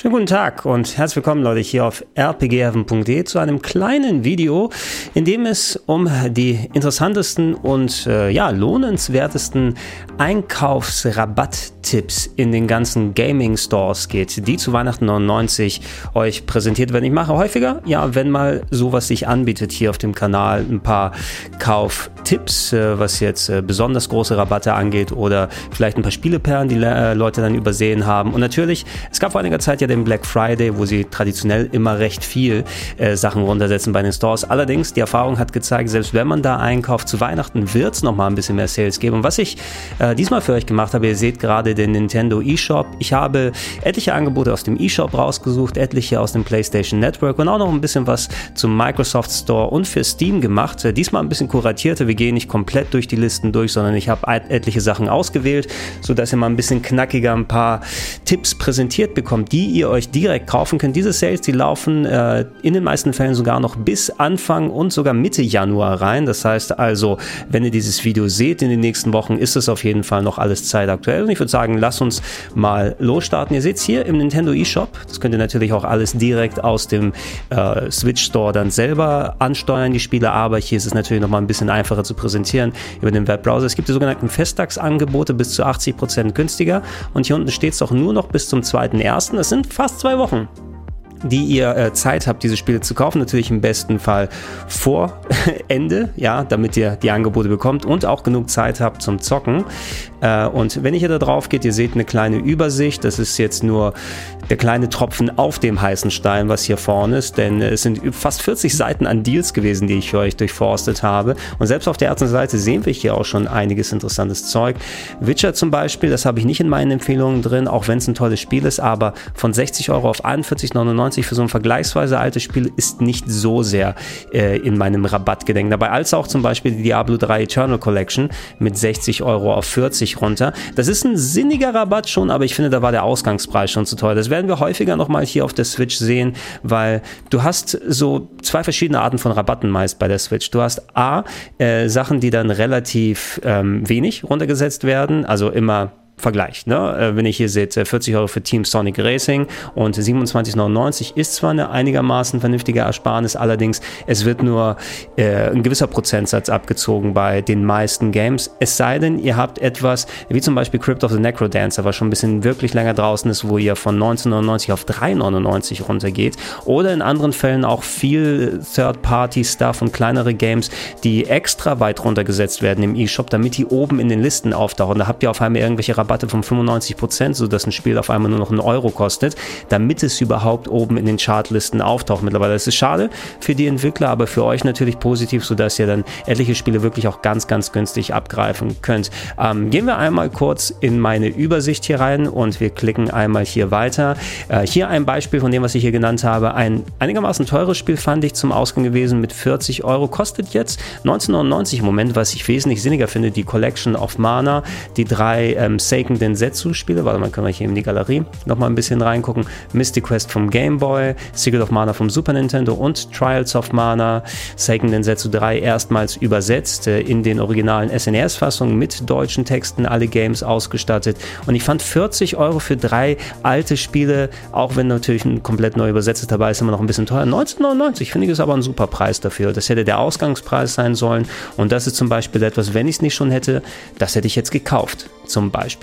Schönen guten Tag und herzlich willkommen Leute hier auf rpgheaven.de zu einem kleinen Video, in dem es um die interessantesten und äh, ja, lohnenswertesten Einkaufsrabatttipps in den ganzen Gaming Stores geht, die zu Weihnachten 99 euch präsentiert werden. Ich mache häufiger, ja, wenn mal sowas sich anbietet hier auf dem Kanal, ein paar Kauftipps, äh, was jetzt äh, besonders große Rabatte angeht oder vielleicht ein paar Spieleperlen, die äh, Leute dann übersehen haben. Und natürlich, es gab vor einiger Zeit ja den Black Friday, wo sie traditionell immer recht viel äh, Sachen runtersetzen bei den Stores. Allerdings, die Erfahrung hat gezeigt, selbst wenn man da einkauft, zu Weihnachten wird es nochmal ein bisschen mehr Sales geben. Und was ich äh, diesmal für euch gemacht habe, ihr seht gerade den Nintendo eShop. Ich habe etliche Angebote aus dem eShop rausgesucht, etliche aus dem PlayStation Network und auch noch ein bisschen was zum Microsoft Store und für Steam gemacht. Äh, diesmal ein bisschen kuratierter. Wir gehen nicht komplett durch die Listen durch, sondern ich habe etliche Sachen ausgewählt, sodass ihr mal ein bisschen knackiger ein paar Tipps präsentiert bekommt, die ihr ihr euch direkt kaufen könnt. Diese Sales, die laufen äh, in den meisten Fällen sogar noch bis Anfang und sogar Mitte Januar rein. Das heißt also, wenn ihr dieses Video seht in den nächsten Wochen, ist es auf jeden Fall noch alles zeitaktuell. Und ich würde sagen, lasst uns mal losstarten. Ihr seht es hier im Nintendo eShop. Das könnt ihr natürlich auch alles direkt aus dem äh, Switch Store dann selber ansteuern, die Spiele. Aber hier ist es natürlich noch mal ein bisschen einfacher zu präsentieren über den Webbrowser. Es gibt die sogenannten Festtagsangebote bis zu 80% günstiger. Und hier unten steht es auch nur noch bis zum 2.1. Das sind fast zwei Wochen die ihr äh, Zeit habt, diese Spiele zu kaufen. Natürlich im besten Fall vor Ende, ja, damit ihr die Angebote bekommt und auch genug Zeit habt zum Zocken. Äh, und wenn ihr da drauf geht, ihr seht eine kleine Übersicht. Das ist jetzt nur der kleine Tropfen auf dem heißen Stein, was hier vorne ist, denn es sind fast 40 Seiten an Deals gewesen, die ich für euch durchforstet habe. Und selbst auf der ersten Seite sehen wir hier auch schon einiges interessantes Zeug. Witcher zum Beispiel, das habe ich nicht in meinen Empfehlungen drin, auch wenn es ein tolles Spiel ist, aber von 60 Euro auf 41,99 für so ein vergleichsweise altes Spiel ist nicht so sehr äh, in meinem Rabattgedenken dabei, als auch zum Beispiel die Diablo 3 Eternal Collection mit 60 Euro auf 40 runter. Das ist ein sinniger Rabatt schon, aber ich finde, da war der Ausgangspreis schon zu teuer. Das wäre werden wir häufiger nochmal hier auf der Switch sehen, weil du hast so zwei verschiedene Arten von Rabatten meist bei der Switch. Du hast A, äh, Sachen, die dann relativ ähm, wenig runtergesetzt werden, also immer Vergleich. Ne? Äh, wenn ich hier sehe, 40 Euro für Team Sonic Racing und 27,99 ist zwar eine einigermaßen vernünftige Ersparnis, allerdings es wird nur äh, ein gewisser Prozentsatz abgezogen bei den meisten Games. Es sei denn, ihr habt etwas, wie zum Beispiel Crypt of the Necrodancer, was schon ein bisschen wirklich länger draußen ist, wo ihr von 19,99 auf 3,99 runtergeht. Oder in anderen Fällen auch viel Third-Party-Stuff und kleinere Games, die extra weit runtergesetzt werden im E-Shop, damit die oben in den Listen auftauchen. Da habt ihr auf einmal irgendwelche Rabatte Rabatte von 95 Prozent, sodass ein Spiel auf einmal nur noch einen Euro kostet, damit es überhaupt oben in den Chartlisten auftaucht mittlerweile. Ist schade für die Entwickler, aber für euch natürlich positiv, sodass ihr dann etliche Spiele wirklich auch ganz, ganz günstig abgreifen könnt. Ähm, gehen wir einmal kurz in meine Übersicht hier rein und wir klicken einmal hier weiter. Äh, hier ein Beispiel von dem, was ich hier genannt habe. Ein einigermaßen teures Spiel fand ich zum Ausgang gewesen mit 40 Euro. Kostet jetzt 19,99 im Moment, was ich wesentlich sinniger finde. Die Collection of Mana, die drei ähm, Save Seiken Densetsu-Spiele. Warte mal, können wir hier in die Galerie nochmal ein bisschen reingucken. Mystic Quest vom Game Boy, Secret of Mana vom Super Nintendo und Trials of Mana, Seiken Densetsu 3 erstmals übersetzt äh, in den originalen SNES-Fassungen mit deutschen Texten, alle Games ausgestattet. Und ich fand 40 Euro für drei alte Spiele, auch wenn natürlich ein komplett neu übersetztes dabei ist, immer noch ein bisschen teuer. 1999 finde ich es aber ein super Preis dafür. Das hätte der Ausgangspreis sein sollen. Und das ist zum Beispiel etwas, wenn ich es nicht schon hätte, das hätte ich jetzt gekauft zum Beispiel.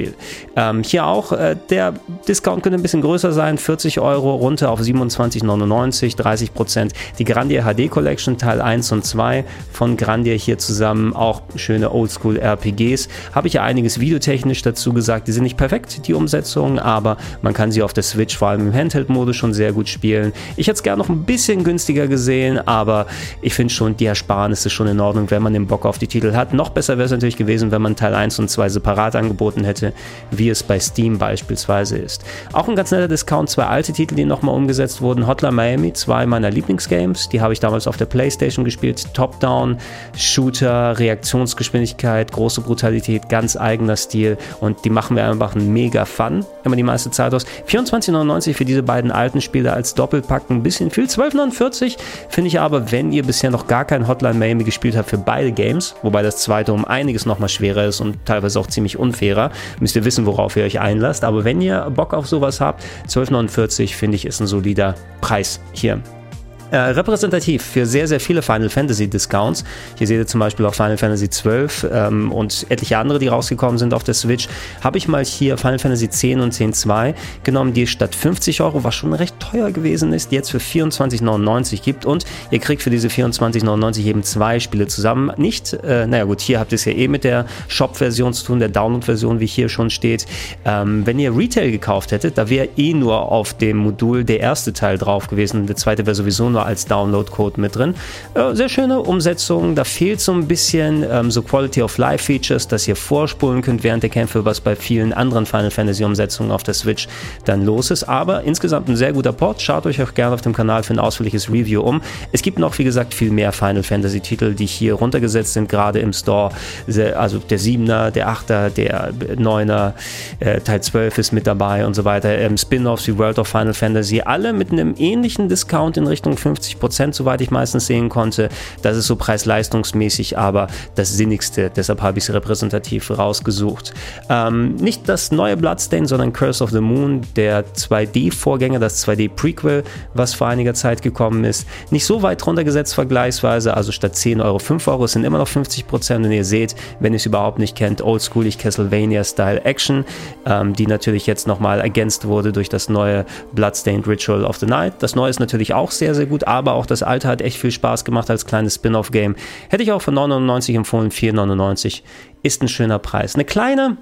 Ähm, hier auch, äh, der Discount könnte ein bisschen größer sein, 40 Euro runter auf 27,99, 30 Prozent. Die Grandia HD Collection Teil 1 und 2 von Grandia hier zusammen, auch schöne Oldschool RPGs. Habe ich ja einiges videotechnisch dazu gesagt, die sind nicht perfekt, die Umsetzungen, aber man kann sie auf der Switch vor allem im Handheld-Modus schon sehr gut spielen. Ich hätte es gerne noch ein bisschen günstiger gesehen, aber ich finde schon, die Ersparnis ist schon in Ordnung, wenn man den Bock auf die Titel hat. Noch besser wäre es natürlich gewesen, wenn man Teil 1 und 2 separat angeboten angeboten hätte, wie es bei Steam beispielsweise ist. Auch ein ganz netter Discount, zwei alte Titel, die nochmal umgesetzt wurden. Hotline Miami, zwei meiner Lieblingsgames, die habe ich damals auf der Playstation gespielt. Top-Down, Shooter, Reaktionsgeschwindigkeit, große Brutalität, ganz eigener Stil und die machen mir einfach mega Fun, immer die meiste Zeit aus. 24,99 für diese beiden alten Spiele als Doppelpack, ein bisschen viel. 12,49 finde ich aber, wenn ihr bisher noch gar kein Hotline Miami gespielt habt für beide Games, wobei das zweite um einiges nochmal schwerer ist und teilweise auch ziemlich unfair fairer, müsst ihr wissen, worauf ihr euch einlasst. Aber wenn ihr Bock auf sowas habt, 12,49 finde ich ist ein solider Preis hier äh, repräsentativ für sehr, sehr viele Final Fantasy Discounts. Hier seht ihr zum Beispiel auch Final Fantasy 12 ähm, und etliche andere, die rausgekommen sind auf der Switch. Habe ich mal hier Final Fantasy 10 und 10.2 genommen, die statt 50 Euro, was schon recht teuer gewesen ist, jetzt für 24,99 gibt und ihr kriegt für diese 24,99 eben zwei Spiele zusammen. Nicht, äh, naja gut, hier habt ihr es ja eh mit der Shop-Version zu tun, der Download-Version, wie hier schon steht. Ähm, wenn ihr Retail gekauft hättet, da wäre eh nur auf dem Modul der erste Teil drauf gewesen, der zweite wäre sowieso nur nur als Download-Code mit drin. Äh, sehr schöne Umsetzung. Da fehlt so ein bisschen ähm, so Quality of Life Features, dass ihr vorspulen könnt während der Kämpfe, was bei vielen anderen Final Fantasy Umsetzungen auf der Switch dann los ist. Aber insgesamt ein sehr guter Port. Schaut euch auch gerne auf dem Kanal für ein ausführliches Review um. Es gibt noch, wie gesagt, viel mehr Final Fantasy Titel, die hier runtergesetzt sind, gerade im Store. Also der 7er, der 8er, der 9er, äh, Teil 12 ist mit dabei und so weiter. Ähm, Spin-offs wie World of Final Fantasy, alle mit einem ähnlichen Discount in Richtung 50 Prozent, soweit ich meistens sehen konnte. Das ist so preis-leistungsmäßig aber das Sinnigste. Deshalb habe ich es repräsentativ rausgesucht. Ähm, nicht das neue Bloodstain, sondern Curse of the Moon, der 2D-Vorgänger, das 2D-Prequel, was vor einiger Zeit gekommen ist. Nicht so weit runtergesetzt vergleichsweise, also statt 10 Euro 5 Euro sind immer noch 50 Prozent. Und ihr seht, wenn ihr es überhaupt nicht kennt, oldschoolig Castlevania-Style Action, ähm, die natürlich jetzt nochmal ergänzt wurde durch das neue Bloodstained Ritual of the Night. Das neue ist natürlich auch sehr, sehr gut gut, aber auch das alte hat echt viel Spaß gemacht als kleines Spin-off-Game. Hätte ich auch für 9,99 empfohlen, 4,99 ist ein schöner Preis. Eine kleine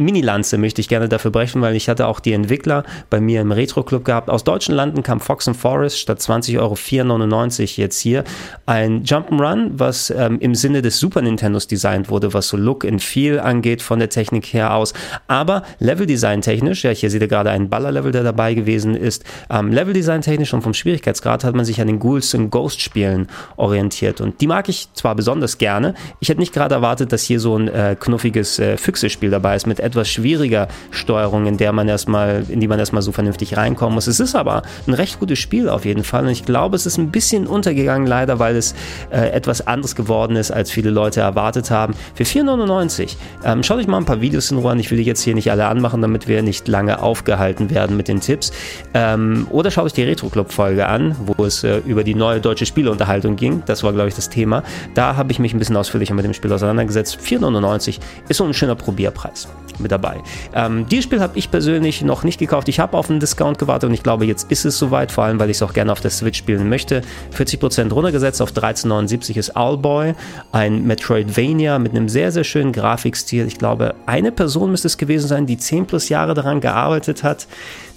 Mini-Lanze möchte ich gerne dafür brechen, weil ich hatte auch die Entwickler bei mir im Retro-Club gehabt. Aus deutschen Landen kam Fox and Forest statt 20,04,99 Euro jetzt hier ein Jump'n'Run, was ähm, im Sinne des Super Nintendos designt wurde, was so Look and Feel angeht von der Technik her aus. Aber Level-Design technisch, ja, hier seht ihr gerade einen Baller-Level, der dabei gewesen ist. Ähm, Level-Design technisch und vom Schwierigkeitsgrad hat man sich an den Ghouls und Ghost-Spielen orientiert. Und die mag ich zwar besonders gerne. Ich hätte nicht gerade erwartet, dass hier so ein äh, knuffiges äh, Füchse-Spiel dabei ist mit etwas schwieriger Steuerung, in der man erstmal, in die man erstmal so vernünftig reinkommen muss. Es ist aber ein recht gutes Spiel auf jeden Fall und ich glaube, es ist ein bisschen untergegangen leider, weil es äh, etwas anderes geworden ist, als viele Leute erwartet haben. Für 4,99. Ähm, schaut euch mal ein paar Videos in Ruhe an. Ich will die jetzt hier nicht alle anmachen, damit wir nicht lange aufgehalten werden mit den Tipps. Ähm, oder schaut euch die Retro Club Folge an, wo es äh, über die neue deutsche Spieleunterhaltung ging. Das war, glaube ich, das Thema. Da habe ich mich ein bisschen ausführlicher mit dem Spiel auseinandergesetzt. 4,99 ist so ein schöner Probierpreis mit dabei. Ähm, dieses Spiel habe ich persönlich noch nicht gekauft. Ich habe auf einen Discount gewartet und ich glaube, jetzt ist es soweit, vor allem, weil ich es auch gerne auf der Switch spielen möchte. 40% runtergesetzt auf 13,79 ist Owlboy, ein Metroidvania mit einem sehr, sehr schönen Grafikstil. Ich glaube, eine Person müsste es gewesen sein, die 10 plus Jahre daran gearbeitet hat.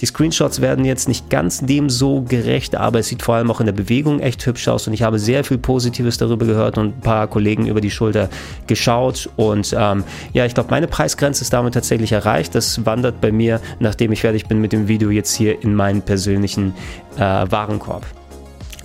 Die Screenshots werden jetzt nicht ganz dem so gerecht, aber es sieht vor allem auch in der Bewegung echt hübsch aus und ich habe sehr viel Positives darüber gehört und ein paar Kollegen über die Schulter geschaut und ähm, ja, ich glaube, meine Preisgrenze ist damit tatsächlich erreicht. Das wandert bei mir, nachdem ich fertig bin mit dem Video, jetzt hier in meinen persönlichen äh, Warenkorb.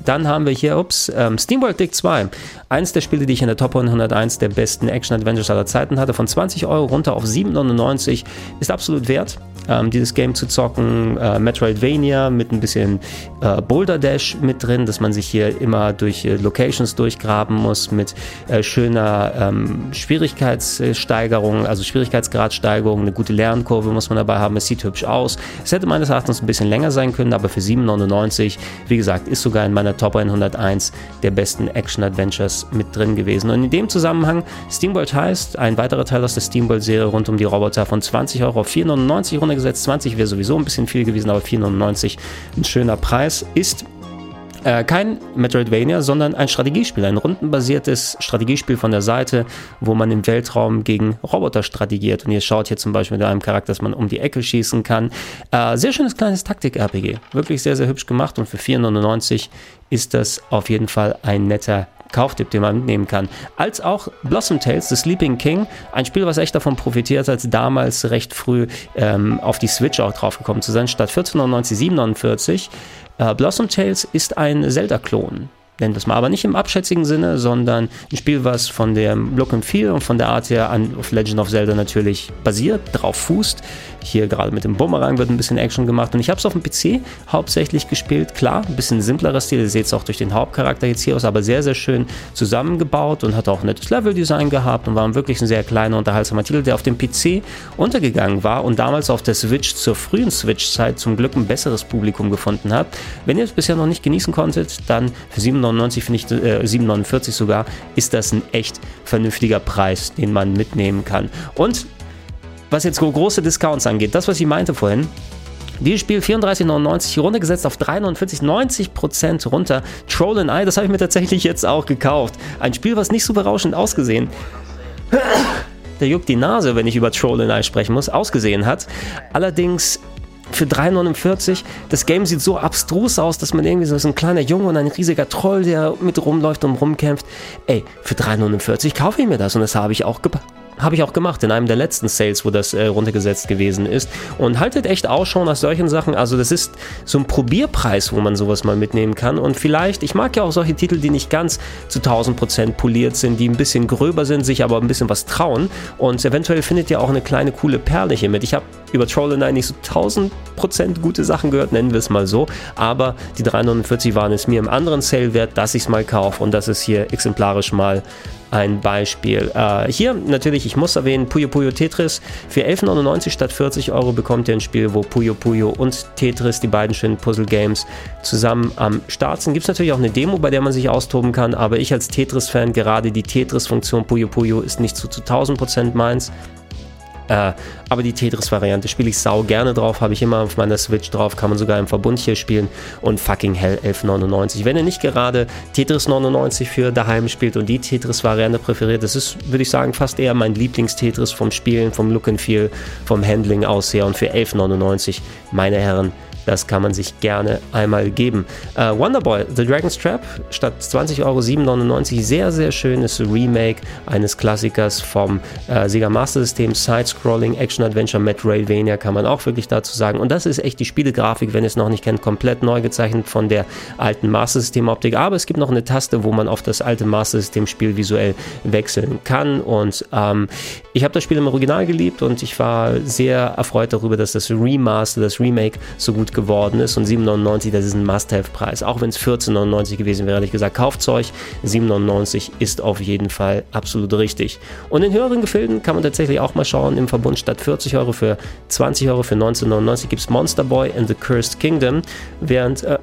Dann haben wir hier, ups, ähm, SteamWorld Dig 2. Eins der Spiele, die ich in der Top 101 der besten Action-Adventures aller Zeiten hatte, von 20 Euro runter auf 7,99, ist absolut wert ähm, dieses Game zu zocken. Äh, Metroidvania mit ein bisschen äh, Boulder Dash mit drin, dass man sich hier immer durch äh, Locations durchgraben muss mit äh, schöner ähm, Schwierigkeitssteigerung, also Schwierigkeitsgradsteigerung, eine gute Lernkurve muss man dabei haben. Es sieht hübsch aus. Es hätte meines Erachtens ein bisschen länger sein können, aber für 7,99, wie gesagt, ist sogar in meiner Top 101 der besten Action-Adventures mit drin gewesen. Und in dem Zusammenhang, SteamWorld heißt, ein weiterer Teil aus der SteamWorld-Serie rund um die Roboter von 20 Euro auf 4,99 runter gesetzt. 20 wäre sowieso ein bisschen viel gewesen, aber 4,99 ein schöner Preis. Ist äh, kein Metroidvania, sondern ein Strategiespiel, ein rundenbasiertes Strategiespiel von der Seite, wo man im Weltraum gegen Roboter strategiert. Und ihr schaut hier zum Beispiel mit einem Charakter, dass man um die Ecke schießen kann. Äh, sehr schönes kleines Taktik-RPG. Wirklich sehr, sehr hübsch gemacht und für 4,99 ist das auf jeden Fall ein netter Kauftipp, den man mitnehmen kann. Als auch Blossom Tales, The Sleeping King, ein Spiel, was echt davon profitiert, als damals recht früh ähm, auf die Switch auch draufgekommen zu sein, statt 14,99, 7,49. Äh, Blossom Tales ist ein Zelda-Klon nennen wir es mal, aber nicht im abschätzigen Sinne, sondern ein Spiel, was von dem Look and Feel und von der Art her an auf Legend of Zelda natürlich basiert, drauf fußt. Hier gerade mit dem Bumerang wird ein bisschen Action gemacht und ich habe es auf dem PC hauptsächlich gespielt. Klar, ein bisschen simplerer Stil, ihr seht es auch durch den Hauptcharakter jetzt hier aus, aber sehr, sehr schön zusammengebaut und hat auch ein nettes Leveldesign gehabt und war wirklich ein sehr kleiner, unterhaltsamer Titel, der auf dem PC untergegangen war und damals auf der Switch zur frühen Switch-Zeit zum Glück ein besseres Publikum gefunden hat. Wenn ihr es bisher noch nicht genießen konntet, dann für 7,99 finde ich, äh, 7,49 sogar, ist das ein echt vernünftiger Preis, den man mitnehmen kann. Und was jetzt große Discounts angeht, das, was ich meinte vorhin, dieses Spiel 34,99 runtergesetzt auf 3,49, 90% runter. Troll and Eye, das habe ich mir tatsächlich jetzt auch gekauft. Ein Spiel, was nicht so berauschend ausgesehen. Der juckt die Nase, wenn ich über Troll and Eye sprechen muss, ausgesehen hat. Allerdings für 3,49. Das Game sieht so abstrus aus, dass man irgendwie so ist ein kleiner Junge und ein riesiger Troll, der mit rumläuft und rumkämpft. Ey, für 3,49 kaufe ich mir das und das habe ich auch habe ich auch gemacht in einem der letzten Sales, wo das äh, runtergesetzt gewesen ist. Und haltet echt Ausschau nach solchen Sachen. Also das ist so ein Probierpreis, wo man sowas mal mitnehmen kann. Und vielleicht, ich mag ja auch solche Titel, die nicht ganz zu 1000% poliert sind, die ein bisschen gröber sind, sich aber ein bisschen was trauen. Und eventuell findet ihr auch eine kleine coole Perle hier mit. Ich habe über Troll and nicht so 1000% gute Sachen gehört, nennen wir es mal so. Aber die 349 waren es mir im anderen Sale wert, dass ich es mal kaufe. Und das ist hier exemplarisch mal ein Beispiel. Äh, hier natürlich, ich muss erwähnen, Puyo Puyo Tetris. Für 11,99 statt 40 Euro bekommt ihr ein Spiel, wo Puyo Puyo und Tetris, die beiden schönen Puzzle-Games, zusammen am Start sind. Gibt es natürlich auch eine Demo, bei der man sich austoben kann, aber ich als Tetris-Fan, gerade die Tetris-Funktion Puyo Puyo ist nicht zu, zu 1000% meins. Äh, aber die Tetris-Variante spiele ich sau gerne drauf, habe ich immer auf meiner Switch drauf, kann man sogar im Verbund hier spielen und fucking hell 11,99. Wenn ihr nicht gerade Tetris 99 für daheim spielt und die Tetris-Variante präferiert, das ist, würde ich sagen, fast eher mein Lieblings-Tetris vom Spielen, vom Look and Feel, vom Handling aus her und für 11,99, meine Herren, das kann man sich gerne einmal geben. Äh, Wonderboy, The Dragon's Trap, statt 20 Euro 7,99. Sehr, sehr schönes Remake eines Klassikers vom äh, Sega Master System. Side-Scrolling, Action-Adventure, Metroidvania kann man auch wirklich dazu sagen. Und das ist echt die Spielegrafik, wenn ihr es noch nicht kennt, komplett neu gezeichnet von der alten Master System-Optik. Aber es gibt noch eine Taste, wo man auf das alte Master System-Spiel visuell wechseln kann. Und ähm, ich habe das Spiel im Original geliebt und ich war sehr erfreut darüber, dass das Remaster, das Remake so gut geworden ist und 7,99, das ist ein Must-Have-Preis. Auch wenn es 14,99 gewesen wäre, ehrlich gesagt, kauft es euch. 7,99 ist auf jeden Fall absolut richtig. Und in höheren Gefilden kann man tatsächlich auch mal schauen, im Verbund statt 40 Euro für 20 Euro für 19,99 gibt es Monster Boy and the Cursed Kingdom, während äh,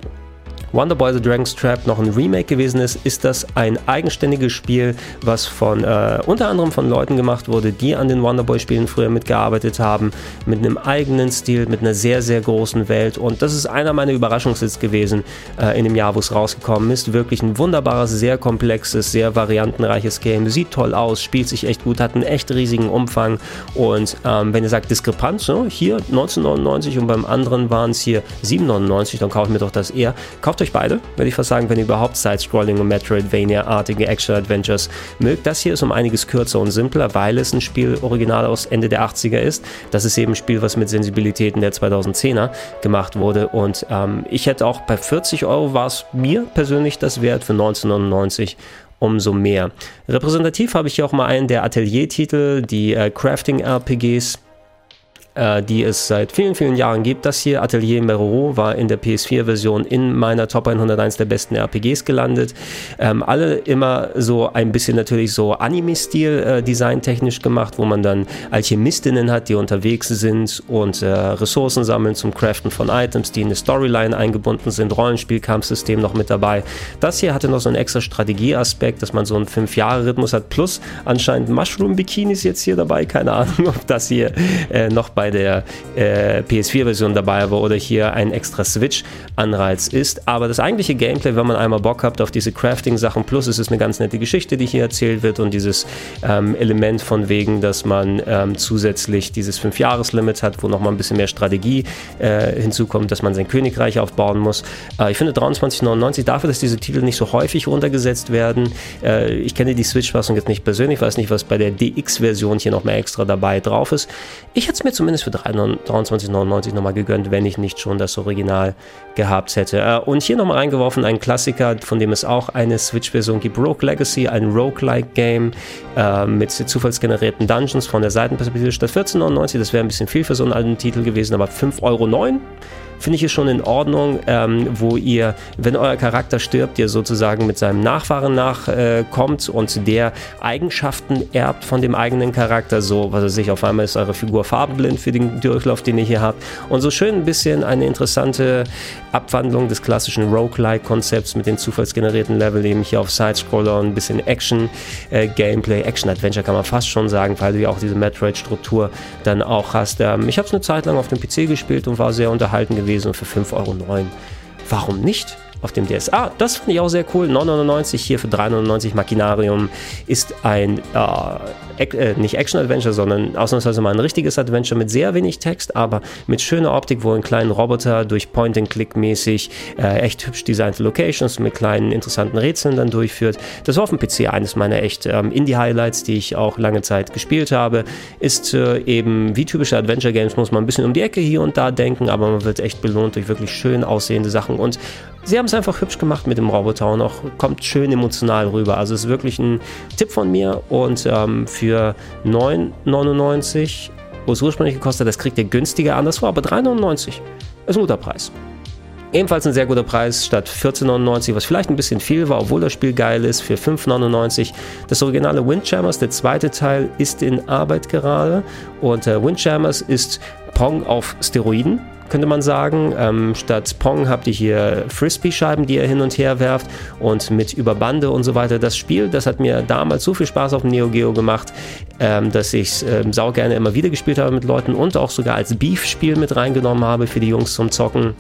Wonderboy The Dragon's Trap noch ein Remake gewesen ist, ist das ein eigenständiges Spiel, was von äh, unter anderem von Leuten gemacht wurde, die an den Wonderboy-Spielen früher mitgearbeitet haben, mit einem eigenen Stil, mit einer sehr, sehr großen Welt. Und das ist einer meiner Überraschungshits gewesen äh, in dem Jahr, wo es rausgekommen ist. Wirklich ein wunderbares, sehr komplexes, sehr variantenreiches Game. Sieht toll aus, spielt sich echt gut, hat einen echt riesigen Umfang. Und ähm, wenn ihr sagt Diskrepanz, ne? hier 1999 und beim anderen waren es hier 7,99, dann kaufe ich mir doch das eher. Kauft euch euch beide, würde ich fast sagen, wenn ihr überhaupt Side-Scrolling und Metroidvania-artige Action-Adventures mögt. Das hier ist um einiges kürzer und simpler, weil es ein Spiel original aus Ende der 80er ist. Das ist eben ein Spiel, was mit Sensibilitäten der 2010er gemacht wurde. Und ähm, ich hätte auch bei 40 Euro war es mir persönlich das wert, für 1999 umso mehr. Repräsentativ habe ich hier auch mal einen der Atelier-Titel, die äh, Crafting-RPGs äh, die es seit vielen, vielen Jahren gibt. Das hier, Atelier Meroro, war in der PS4-Version in meiner Top 101 der besten RPGs gelandet. Ähm, alle immer so ein bisschen natürlich so Anime-Stil äh, designtechnisch gemacht, wo man dann Alchemistinnen hat, die unterwegs sind und äh, Ressourcen sammeln zum Craften von Items, die in eine Storyline eingebunden sind, Rollenspielkampfsystem noch mit dabei. Das hier hatte noch so einen extra Strategieaspekt, dass man so einen 5-Jahre-Rhythmus hat, plus anscheinend Mushroom-Bikinis jetzt hier dabei, keine Ahnung, ob das hier äh, noch bei bei der äh, PS4-Version dabei war oder hier ein extra Switch-Anreiz ist. Aber das eigentliche Gameplay, wenn man einmal Bock hat auf diese Crafting-Sachen, plus es ist eine ganz nette Geschichte, die hier erzählt wird und dieses ähm, Element von wegen, dass man ähm, zusätzlich dieses 5-Jahres-Limit hat, wo nochmal ein bisschen mehr Strategie äh, hinzukommt, dass man sein Königreich aufbauen muss. Äh, ich finde 23,99 dafür, dass diese Titel nicht so häufig runtergesetzt werden. Äh, ich kenne die Switch-Fassung jetzt nicht persönlich, weiß nicht, was bei der DX-Version hier noch mehr extra dabei drauf ist. Ich hätte es mir zumindest zumindest für 23,99 nochmal gegönnt, wenn ich nicht schon das Original gehabt hätte. Äh, und hier nochmal reingeworfen, ein Klassiker, von dem es auch eine Switch-Version gibt, Rogue Legacy, ein Roguelike-Game äh, mit zufallsgenerierten Dungeons von der Seitenperspektive statt 14,99. Das wäre ein bisschen viel für so einen alten Titel gewesen, aber 5,09 Euro finde ich es schon in Ordnung, ähm, wo ihr, wenn euer Charakter stirbt, ihr sozusagen mit seinem Nachfahren nachkommt äh, und der Eigenschaften erbt von dem eigenen Charakter. So, was weiß ich, auf einmal ist eure Figur farbenblind für den Durchlauf, den ihr hier habt. Und so schön ein bisschen eine interessante Abwandlung des klassischen Roguelike-Konzepts mit den zufallsgenerierten Level, eben hier auf Sidescroller und ein bisschen Action-Gameplay, äh, Action-Adventure kann man fast schon sagen, weil du ja auch diese Metroid-Struktur dann auch hast. Ähm, ich habe es eine Zeit lang auf dem PC gespielt und war sehr unterhalten gewesen gewesen und für 5,09 Euro. Warum nicht? Auf dem DS. Ah, das finde ich auch sehr cool. 9,99 hier für 3,99 Machinarium ist ein äh, äh, nicht Action-Adventure, sondern ausnahmsweise mal ein richtiges Adventure mit sehr wenig Text, aber mit schöner Optik, wo ein kleiner Roboter durch Point-and-Click mäßig äh, echt hübsch designte Locations mit kleinen interessanten Rätseln dann durchführt. Das war auf dem PC eines meiner echt ähm, Indie-Highlights, die ich auch lange Zeit gespielt habe. Ist äh, eben wie typische Adventure-Games, muss man ein bisschen um die Ecke hier und da denken, aber man wird echt belohnt durch wirklich schön aussehende Sachen und sie haben es einfach hübsch gemacht mit dem Roboter und auch kommt schön emotional rüber. Also es ist wirklich ein Tipp von mir und ähm, für 9,99, wo es ursprünglich gekostet hat, das kriegt ihr günstiger anderswo, aber 3,99 ist ein guter Preis. Ebenfalls ein sehr guter Preis statt 14,99, was vielleicht ein bisschen viel war, obwohl das Spiel geil ist, für 5,99. Das originale Windjammers, der zweite Teil, ist in Arbeit gerade und äh, Windjammers ist Pong auf Steroiden könnte man sagen. Ähm, statt Pong habt ihr hier Frisbee-Scheiben, die ihr hin und her werft und mit Überbande und so weiter. Das Spiel, das hat mir damals so viel Spaß auf dem Neo Geo gemacht, ähm, dass ich es ähm, sau gerne immer wieder gespielt habe mit Leuten und auch sogar als Beef-Spiel mit reingenommen habe für die Jungs zum Zocken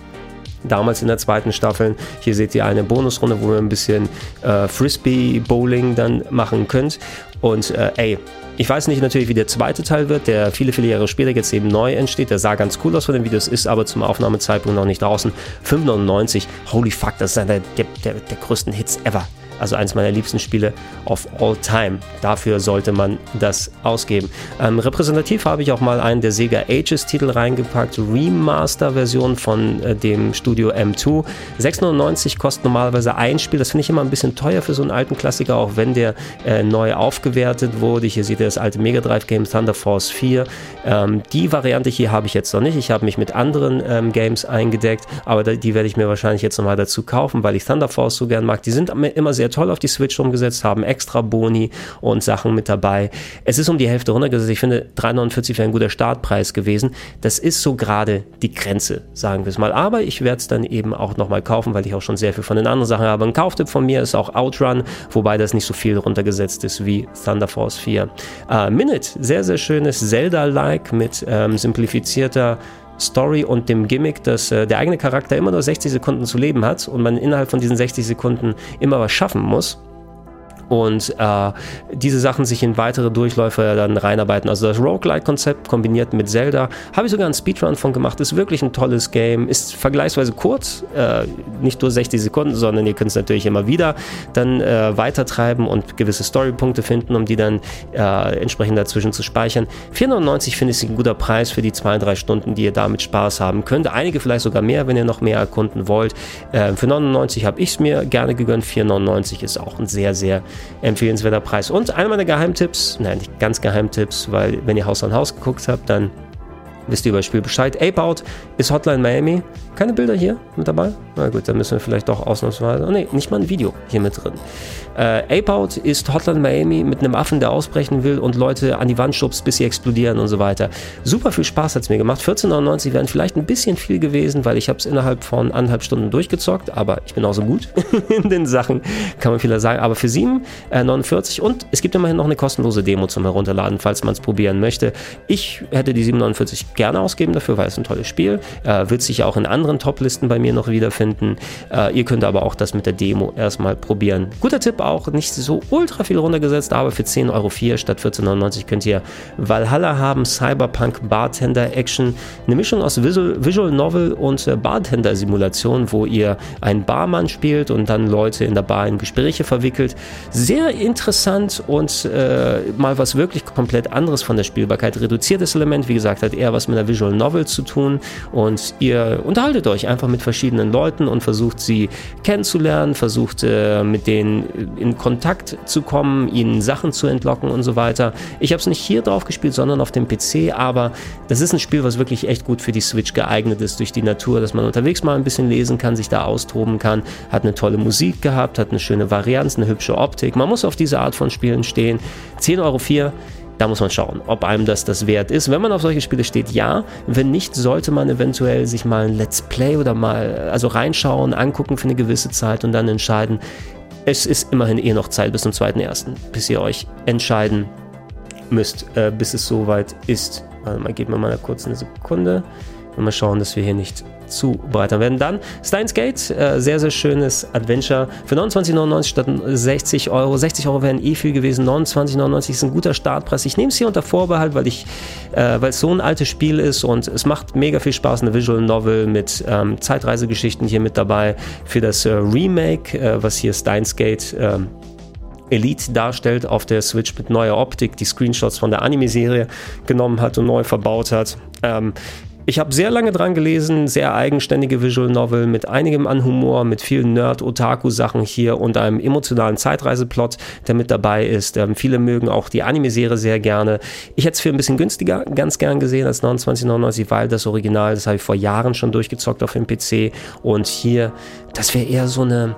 damals in der zweiten Staffel. Hier seht ihr eine Bonusrunde, wo ihr ein bisschen äh, Frisbee-Bowling dann machen könnt. Und äh, ey, ich weiß nicht natürlich, wie der zweite Teil wird, der viele, viele Jahre später jetzt eben neu entsteht. Der sah ganz cool aus von den Videos, ist aber zum Aufnahmezeitpunkt noch nicht draußen. 5,99. Holy fuck, das ist einer der, der, der größten Hits ever. Also eines meiner liebsten Spiele of all time. Dafür sollte man das ausgeben. Ähm, repräsentativ habe ich auch mal einen der Sega Ages Titel reingepackt. Remaster-Version von äh, dem Studio M2. 6,99 kostet normalerweise ein Spiel. Das finde ich immer ein bisschen teuer für so einen alten Klassiker, auch wenn der äh, neu aufgewertet wurde. Hier seht ihr das alte Mega Drive Game Thunder Force 4. Ähm, die Variante hier habe ich jetzt noch nicht. Ich habe mich mit anderen ähm, Games eingedeckt, aber die werde ich mir wahrscheinlich jetzt nochmal dazu kaufen, weil ich Thunder Force so gern mag. Die sind immer sehr sehr toll auf die Switch umgesetzt, haben extra Boni und Sachen mit dabei. Es ist um die Hälfte runtergesetzt. Ich finde 3,49 wäre ein guter Startpreis gewesen. Das ist so gerade die Grenze, sagen wir es mal. Aber ich werde es dann eben auch nochmal kaufen, weil ich auch schon sehr viel von den anderen Sachen habe. Ein Kauftipp von mir ist auch Outrun, wobei das nicht so viel runtergesetzt ist wie Thunder Force 4. Äh, Minute, sehr, sehr schönes Zelda-like mit ähm, simplifizierter Story und dem Gimmick, dass äh, der eigene Charakter immer nur 60 Sekunden zu leben hat und man innerhalb von diesen 60 Sekunden immer was schaffen muss und äh, diese Sachen sich in weitere Durchläufe dann reinarbeiten. Also das Roguelike-Konzept kombiniert mit Zelda, habe ich sogar einen Speedrun von gemacht, ist wirklich ein tolles Game, ist vergleichsweise kurz, äh, nicht nur 60 Sekunden, sondern ihr könnt es natürlich immer wieder dann äh, weitertreiben und gewisse Storypunkte finden, um die dann äh, entsprechend dazwischen zu speichern. 4,99 finde ich ein guter Preis für die zwei, drei Stunden, die ihr damit Spaß haben könnt. Einige vielleicht sogar mehr, wenn ihr noch mehr erkunden wollt. Äh, für 99 habe ich es mir gerne gegönnt, 4,99 ist auch ein sehr, sehr empfehlenswerter Preis. Und einer meiner Geheimtipps, nein, nicht ganz Geheimtipps, weil wenn ihr Haus an Haus geguckt habt, dann wisst ihr über das Spiel Bescheid. Ape Out ist Hotline Miami. Keine Bilder hier mit dabei? Na gut, dann müssen wir vielleicht doch ausnahmsweise. Oh ne, nicht mal ein Video hier mit drin. Äh, Ape Out ist Hotline Miami mit einem Affen, der ausbrechen will und Leute an die Wand schubst, bis sie explodieren und so weiter. Super viel Spaß hat es mir gemacht. 14,99 wären vielleicht ein bisschen viel gewesen, weil ich habe es innerhalb von anderthalb Stunden durchgezockt, aber ich bin auch so gut in den Sachen, kann man vielleicht sagen. Aber für 7,49 äh, und es gibt immerhin noch eine kostenlose Demo zum Herunterladen, falls man es probieren möchte. Ich hätte die 7,49 gerne ausgeben dafür, weil es ein tolles Spiel. Äh, wird sich auch in anderen Top-Listen bei mir noch wiederfinden. Äh, ihr könnt aber auch das mit der Demo erstmal probieren. Guter Tipp auch, nicht so ultra viel runtergesetzt, aber für 10,04 Euro statt 14,99 könnt ihr Valhalla haben, Cyberpunk Bartender Action. Eine Mischung aus Visual, Visual Novel und äh, Bartender-Simulation, wo ihr einen Barmann spielt und dann Leute in der Bar in Gespräche verwickelt. Sehr interessant und äh, mal was wirklich komplett anderes von der Spielbarkeit. Reduziertes Element, wie gesagt, hat eher was was mit einer Visual Novel zu tun und ihr unterhaltet euch einfach mit verschiedenen Leuten und versucht sie kennenzulernen, versucht äh, mit denen in Kontakt zu kommen, ihnen Sachen zu entlocken und so weiter. Ich habe es nicht hier drauf gespielt, sondern auf dem PC, aber das ist ein Spiel, was wirklich echt gut für die Switch geeignet ist durch die Natur, dass man unterwegs mal ein bisschen lesen kann, sich da austoben kann, hat eine tolle Musik gehabt, hat eine schöne Varianz, eine hübsche Optik. Man muss auf diese Art von Spielen stehen. 10,04 Euro da muss man schauen, ob einem das das wert ist. Wenn man auf solche Spiele steht, ja. Wenn nicht, sollte man eventuell sich mal ein Let's Play oder mal also reinschauen, angucken für eine gewisse Zeit und dann entscheiden. Es ist immerhin eh noch Zeit bis zum 2.1., bis ihr euch entscheiden müsst, äh, bis es soweit ist. Warte mal, geben wir mal kurz eine Sekunde. Mal schauen, dass wir hier nicht zubereiten werden. Dann Steins Gate, äh, sehr, sehr schönes Adventure für 29,99 statt 60 Euro. 60 Euro wären eh viel gewesen. 29,99 ist ein guter Startpreis. Ich nehme es hier unter Vorbehalt, weil ich, äh, weil es so ein altes Spiel ist und es macht mega viel Spaß. Eine Visual Novel mit ähm, Zeitreisegeschichten hier mit dabei für das äh, Remake, äh, was hier Steins Gate ähm, Elite darstellt auf der Switch mit neuer Optik, die Screenshots von der Anime-Serie genommen hat und neu verbaut hat. Ähm, ich habe sehr lange dran gelesen, sehr eigenständige Visual Novel mit einigem an Humor, mit vielen Nerd-Otaku-Sachen hier und einem emotionalen Zeitreiseplot, der mit dabei ist. Ähm, viele mögen auch die Anime-Serie sehr gerne. Ich hätte es für ein bisschen günstiger ganz gern gesehen als 29,99, weil das Original, das habe ich vor Jahren schon durchgezockt auf dem PC und hier, das wäre eher so eine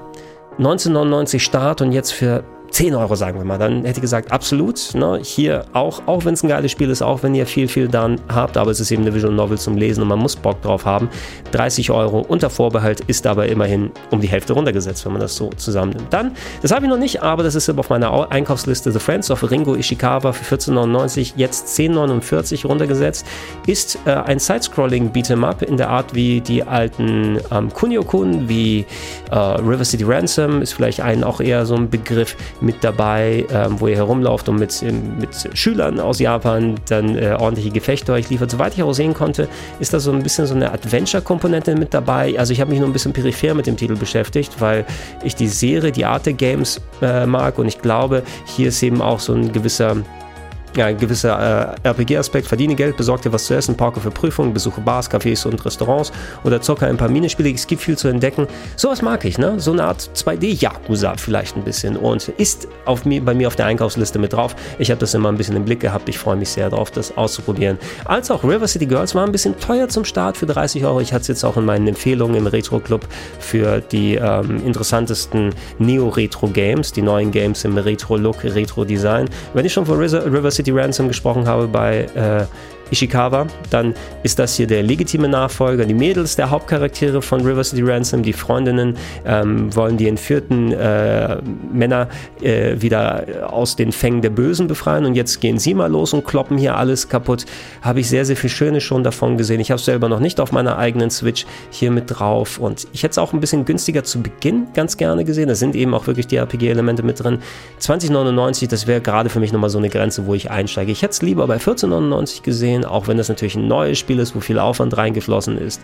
1999 Start und jetzt für 10 Euro, sagen wir mal, dann hätte ich gesagt, absolut. Ne? Hier auch, auch wenn es ein geiles Spiel ist, auch wenn ihr viel, viel dann habt, aber es ist eben eine Visual Novel zum Lesen und man muss Bock drauf haben. 30 Euro unter Vorbehalt ist aber immerhin um die Hälfte runtergesetzt, wenn man das so zusammennimmt. Dann, das habe ich noch nicht, aber das ist auf meiner Einkaufsliste The Friends of Ringo Ishikawa für 14,99, jetzt 10,49 runtergesetzt, ist äh, ein Sidescrolling Beat'em Up in der Art wie die alten ähm, Kunio-Kun, wie äh, River City Ransom, ist vielleicht ein auch eher so ein Begriff mit dabei, ähm, wo ihr herumlauft und mit, mit Schülern aus Japan dann äh, ordentliche Gefechte euch liefert. Soweit ich auch sehen konnte, ist da so ein bisschen so eine Adventure-Komponente mit dabei. Also ich habe mich nur ein bisschen peripher mit dem Titel beschäftigt, weil ich die Serie, die Art der Games äh, mag und ich glaube, hier ist eben auch so ein gewisser ja, ein gewisser äh, RPG-Aspekt, verdiene Geld, besorge dir was zu essen, parke für Prüfungen, besuche Bars, Cafés und Restaurants oder zocke ein paar Minispiele. Es gibt viel zu entdecken. Sowas mag ich, ne? So eine Art 2D-Yakuza vielleicht ein bisschen und ist auf mir, bei mir auf der Einkaufsliste mit drauf. Ich habe das immer ein bisschen im Blick gehabt. Ich freue mich sehr darauf, das auszuprobieren. Als auch River City Girls war ein bisschen teuer zum Start für 30 Euro. Ich hatte es jetzt auch in meinen Empfehlungen im Retro Club für die ähm, interessantesten Neo-Retro-Games, die neuen Games im Retro-Look, Retro-Design. Wenn ich schon von River City Ransom gesprochen habe bei äh, Ishikawa, dann ist das hier der legitime Nachfolger. Die Mädels der Hauptcharaktere von River City Ransom, die Freundinnen, ähm, wollen die entführten äh, Männer äh, wieder aus den Fängen der Bösen befreien und jetzt gehen sie mal los und kloppen hier alles kaputt. Habe ich sehr, sehr viel Schönes schon davon gesehen. Ich habe es selber noch nicht auf meiner eigenen Switch hier mit drauf und ich hätte es auch ein bisschen günstiger zu Beginn ganz gerne gesehen. Da sind eben auch wirklich die RPG-Elemente mit drin. 2099, das wäre gerade für mich nochmal so eine Grenze, wo ich einsteige. Ich hätte es lieber bei 1499 gesehen sehen, auch wenn das natürlich ein neues Spiel ist, wo viel Aufwand reingeflossen ist.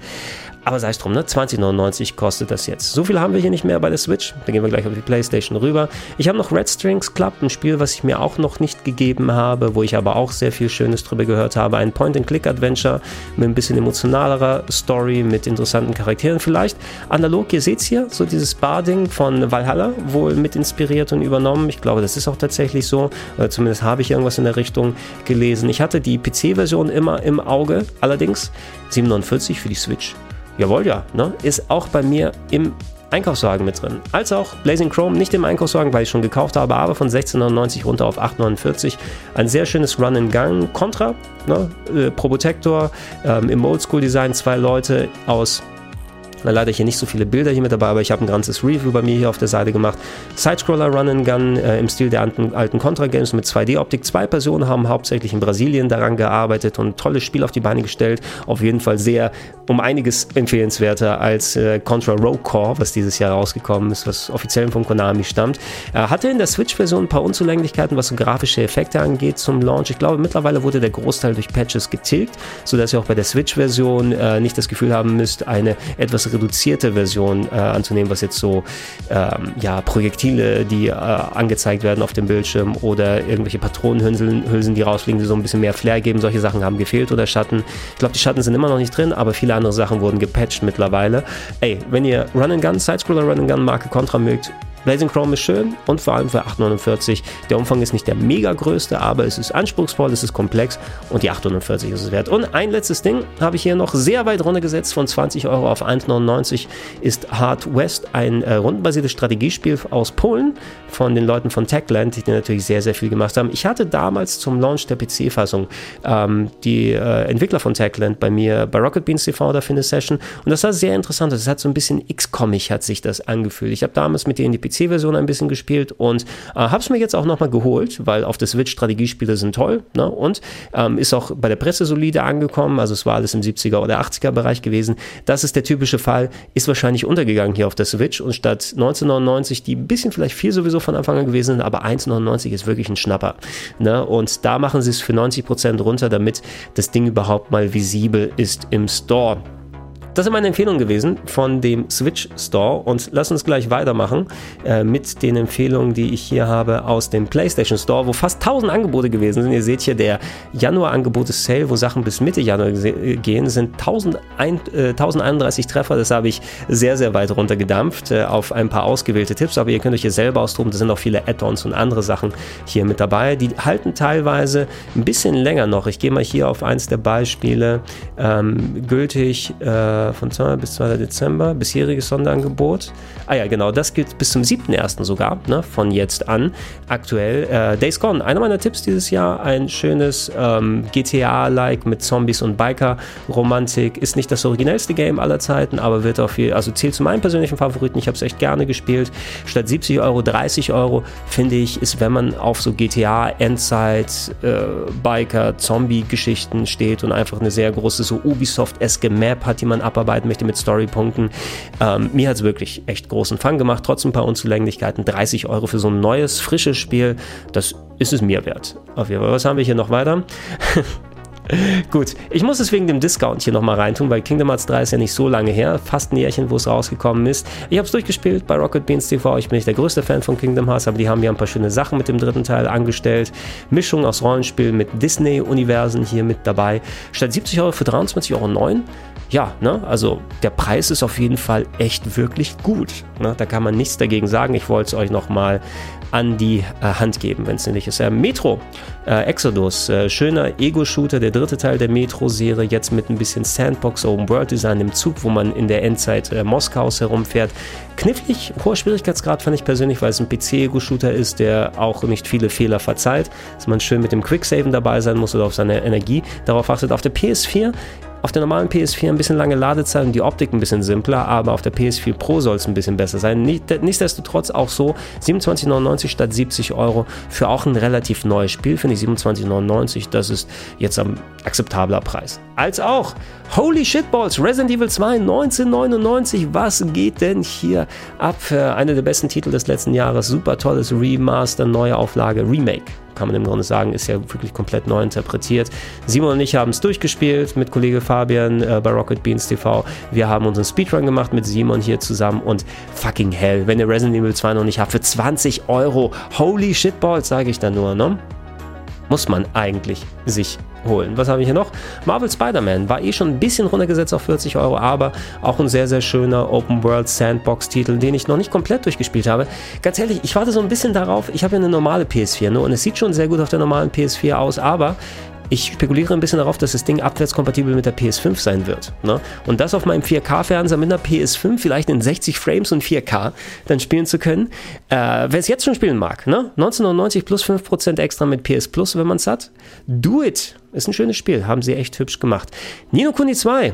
Aber sei es drum, ne? 20,99 kostet das jetzt. So viel haben wir hier nicht mehr bei der Switch. Da gehen wir gleich auf die Playstation rüber. Ich habe noch Red Strings Club, ein Spiel, was ich mir auch noch nicht gegeben habe, wo ich aber auch sehr viel Schönes drüber gehört habe. Ein Point-and-Click-Adventure mit ein bisschen emotionalerer Story, mit interessanten Charakteren vielleicht. Analog, ihr seht es hier, so dieses Barding von Valhalla, wohl mit inspiriert und übernommen. Ich glaube, das ist auch tatsächlich so. Oder zumindest habe ich irgendwas in der Richtung gelesen. Ich hatte die PC-Version immer im Auge, allerdings 47 für die Switch Jawohl, ja, ne? ist auch bei mir im Einkaufswagen mit drin. Als auch Blazing Chrome, nicht im Einkaufswagen, weil ich schon gekauft habe, aber von 16,99 runter auf 8,49. Ein sehr schönes Run-and-Gun. Contra, ne? äh, Probotector, ähm, im Oldschool-Design zwei Leute aus Leider hier nicht so viele Bilder hier mit dabei, aber ich habe ein ganzes Review bei mir hier auf der Seite gemacht. Sidescroller Run and Gun äh, im Stil der alten, alten Contra-Games mit 2D-Optik. Zwei Personen haben hauptsächlich in Brasilien daran gearbeitet und ein tolles Spiel auf die Beine gestellt. Auf jeden Fall sehr um einiges empfehlenswerter als äh, Contra Rogue Core, was dieses Jahr rausgekommen ist, was offiziell von Konami stammt. Er hatte in der Switch-Version ein paar Unzulänglichkeiten, was so grafische Effekte angeht zum Launch. Ich glaube, mittlerweile wurde der Großteil durch Patches getilgt, sodass ihr auch bei der Switch-Version äh, nicht das Gefühl haben müsst, eine etwas reduzierte Version äh, anzunehmen, was jetzt so ähm, ja, Projektile, die äh, angezeigt werden auf dem Bildschirm oder irgendwelche Patronenhülsen, Hülsen, die rausfliegen, die so ein bisschen mehr Flair geben. Solche Sachen haben gefehlt oder Schatten. Ich glaube, die Schatten sind immer noch nicht drin, aber viele andere Sachen wurden gepatcht mittlerweile. Ey, wenn ihr Run and Gun, Sidescroller Run and Gun Marke Contra mögt, Blazing Chrome ist schön und vor allem für 8,49. Der Umfang ist nicht der mega größte, aber es ist anspruchsvoll, es ist komplex und die 8,49 ist es wert. Und ein letztes Ding habe ich hier noch sehr weit runtergesetzt von 20 Euro auf 1,99 ist Hard West, ein äh, rundenbasiertes Strategiespiel aus Polen von den Leuten von Techland, die natürlich sehr, sehr viel gemacht haben. Ich hatte damals zum Launch der PC-Fassung ähm, die äh, Entwickler von Techland bei mir bei Rocket Beans TV da für eine Session und das war sehr interessant. Das hat so ein bisschen X-Comic hat sich das angefühlt. Ich habe damals mit denen die PC PC-Version ein bisschen gespielt und äh, habe es mir jetzt auch nochmal geholt, weil auf der Switch Strategiespiele sind toll ne? und ähm, ist auch bei der Presse solide angekommen. Also es war alles im 70er oder 80er Bereich gewesen. Das ist der typische Fall, ist wahrscheinlich untergegangen hier auf der Switch und statt 1999, die ein bisschen vielleicht viel sowieso von Anfang an gewesen sind, aber 1,99 ist wirklich ein Schnapper. Ne? Und da machen sie es für 90% runter, damit das Ding überhaupt mal visibel ist im Store. Das sind meine Empfehlungen gewesen von dem Switch Store und lass uns gleich weitermachen äh, mit den Empfehlungen, die ich hier habe aus dem PlayStation Store, wo fast 1000 Angebote gewesen sind. Ihr seht hier der Januar-Angebote Sale, wo Sachen bis Mitte Januar gehen, sind 1000, äh, 1031 Treffer. Das habe ich sehr, sehr weit runtergedampft äh, auf ein paar ausgewählte Tipps, aber ihr könnt euch hier selber austoben. Da sind auch viele Add-ons und andere Sachen hier mit dabei. Die halten teilweise ein bisschen länger noch. Ich gehe mal hier auf eins der Beispiele. Ähm, gültig äh, von 2. bis 2. Dezember, bisheriges Sonderangebot. Ah ja, genau, das gilt bis zum 7.1. sogar, ne, von jetzt an. Aktuell äh, Days Gone, einer meiner Tipps dieses Jahr, ein schönes ähm, GTA-like mit Zombies und Biker-Romantik. Ist nicht das originellste Game aller Zeiten, aber wird auf viel, also zählt zu meinen persönlichen Favoriten. Ich habe es echt gerne gespielt. Statt 70 Euro, 30 Euro, finde ich, ist, wenn man auf so GTA, Endzeit, äh, Biker, Zombie-Geschichten steht und einfach eine sehr große, so Ubisoft-eske Map hat, die man ab abarbeiten möchte mit Storypunkten. Ähm, mir hat es wirklich echt großen Fang gemacht, trotz ein paar Unzulänglichkeiten. 30 Euro für so ein neues, frisches Spiel, das ist es mir wert. Auf jeden Fall. Was haben wir hier noch weiter? Gut, ich muss es wegen dem Discount hier nochmal reintun, weil Kingdom Hearts 3 ist ja nicht so lange her, fast ein Jährchen, wo es rausgekommen ist. Ich habe es durchgespielt bei Rocket Beans TV, ich bin nicht der größte Fan von Kingdom Hearts, aber die haben ja ein paar schöne Sachen mit dem dritten Teil angestellt. Mischung aus Rollenspiel mit Disney-Universen hier mit dabei. Statt 70 Euro für 23,09 Euro ja, ne, also der Preis ist auf jeden Fall echt wirklich gut. Ne? Da kann man nichts dagegen sagen. Ich wollte es euch nochmal an die äh, Hand geben, wenn es nicht ist. Äh, Metro, äh, Exodus, äh, schöner Ego-Shooter, der dritte Teil der Metro-Serie, jetzt mit ein bisschen Sandbox Open World Design im Zug, wo man in der Endzeit äh, Moskaus herumfährt. Knifflig, hoher Schwierigkeitsgrad fand ich persönlich, weil es ein PC-Ego-Shooter ist, der auch nicht viele Fehler verzeiht, dass man schön mit dem Quicksaven dabei sein muss oder auf seine Energie darauf achtet. Auf der PS4 auf der normalen PS4 ein bisschen lange Ladezeit und die Optik ein bisschen simpler, aber auf der PS4 Pro soll es ein bisschen besser sein. Nichtsdestotrotz auch so 27,99 statt 70 Euro für auch ein relativ neues Spiel, finde ich 27,99. Das ist jetzt ein akzeptabler Preis. Als auch Holy Shitballs, Resident Evil 2 1999. Was geht denn hier ab? Einer der besten Titel des letzten Jahres. Super tolles Remaster, neue Auflage, Remake kann man im Grunde sagen, ist ja wirklich komplett neu interpretiert. Simon und ich haben es durchgespielt mit Kollege Fabian äh, bei Rocket Beans TV. Wir haben unseren Speedrun gemacht mit Simon hier zusammen und fucking hell, wenn ihr Resident Evil 2 noch nicht habt, für 20 Euro, holy shitballs, sage ich da nur, ne? Muss man eigentlich sich holen. Was habe ich hier noch? Marvel Spider-Man war eh schon ein bisschen runtergesetzt auf 40 Euro, aber auch ein sehr, sehr schöner Open World Sandbox-Titel, den ich noch nicht komplett durchgespielt habe. Ganz ehrlich, ich warte so ein bisschen darauf, ich habe ja eine normale PS4 ne? und es sieht schon sehr gut auf der normalen PS4 aus, aber ich spekuliere ein bisschen darauf, dass das Ding abwärtskompatibel mit der PS5 sein wird. Ne? Und das auf meinem 4K-Fernseher mit einer PS5 vielleicht in 60 Frames und 4K dann spielen zu können. Äh, wer es jetzt schon spielen mag, ne? 1999 plus 5% extra mit PS Plus, wenn man es hat. Do it! Ist ein schönes Spiel, haben sie echt hübsch gemacht. Nino Kuni 2,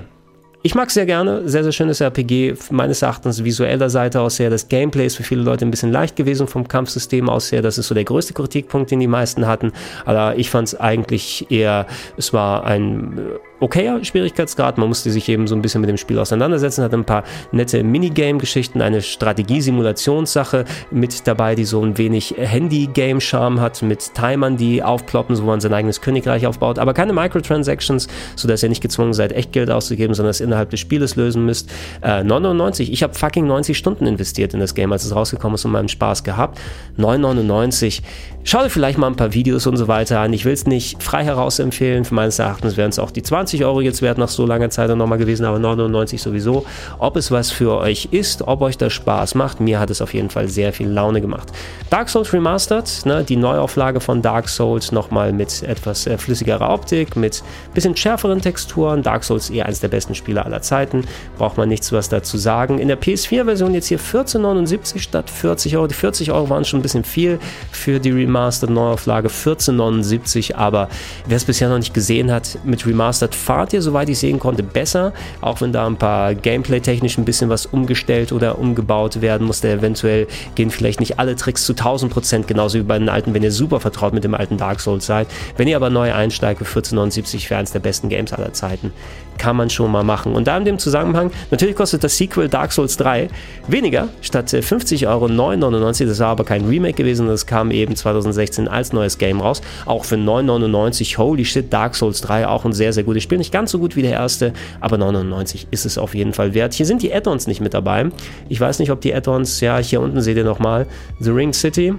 ich mag es sehr gerne, sehr, sehr schönes RPG, meines Erachtens visueller Seite aus her. Das Gameplay ist für viele Leute ein bisschen leicht gewesen vom Kampfsystem aus her. Das ist so der größte Kritikpunkt, den die meisten hatten. Aber ich fand es eigentlich eher, es war ein okayer Schwierigkeitsgrad. Man musste sich eben so ein bisschen mit dem Spiel auseinandersetzen, hat ein paar nette Minigame-Geschichten, eine Strategie-Simulationssache mit dabei, die so ein wenig Handy-Game-Charme hat, mit Timern, die aufploppen, wo man sein eigenes Königreich aufbaut, aber keine Microtransactions, sodass ihr nicht gezwungen seid, echt Geld auszugeben, sondern es innerhalb des Spieles lösen müsst. Äh, 99, ich habe fucking 90 Stunden investiert in das Game, als es rausgekommen ist und meinen Spaß gehabt. 9,99 Schau dir vielleicht mal ein paar Videos und so weiter an. Ich will es nicht frei heraus empfehlen. Für meines Erachtens wären es auch die 20 Euro jetzt wert nach so langer Zeit nochmal gewesen, aber 99 sowieso. Ob es was für euch ist, ob euch das Spaß macht, mir hat es auf jeden Fall sehr viel Laune gemacht. Dark Souls Remastered, ne, die Neuauflage von Dark Souls nochmal mit etwas äh, flüssigerer Optik, mit bisschen schärferen Texturen. Dark Souls eher eines der besten Spiele aller Zeiten. Braucht man nichts was dazu sagen. In der PS4-Version jetzt hier 14,79 statt 40 Euro. Die 40 Euro waren schon ein bisschen viel für die Remastered Remastered Neuauflage 1479, aber wer es bisher noch nicht gesehen hat, mit Remastered fahrt ihr, soweit ich sehen konnte, besser, auch wenn da ein paar Gameplay-technisch ein bisschen was umgestellt oder umgebaut werden musste. Eventuell gehen vielleicht nicht alle Tricks zu 1000 Prozent, genauso wie bei den alten, wenn ihr super vertraut mit dem alten Dark Souls seid. Wenn ihr aber neu einsteigt, 1479 für eines der besten Games aller Zeiten, kann man schon mal machen. Und da in dem Zusammenhang, natürlich kostet das Sequel Dark Souls 3 weniger, statt 50 Euro 9,99. Das war aber kein Remake gewesen, das kam eben 2016 als neues Game raus. Auch für 9,99. Holy shit, Dark Souls 3 auch ein sehr, sehr gutes Spiel. Nicht ganz so gut wie der erste, aber 9,99 ist es auf jeden Fall wert. Hier sind die Add-ons nicht mit dabei. Ich weiß nicht, ob die Add-ons, ja, hier unten seht ihr nochmal The Ring City.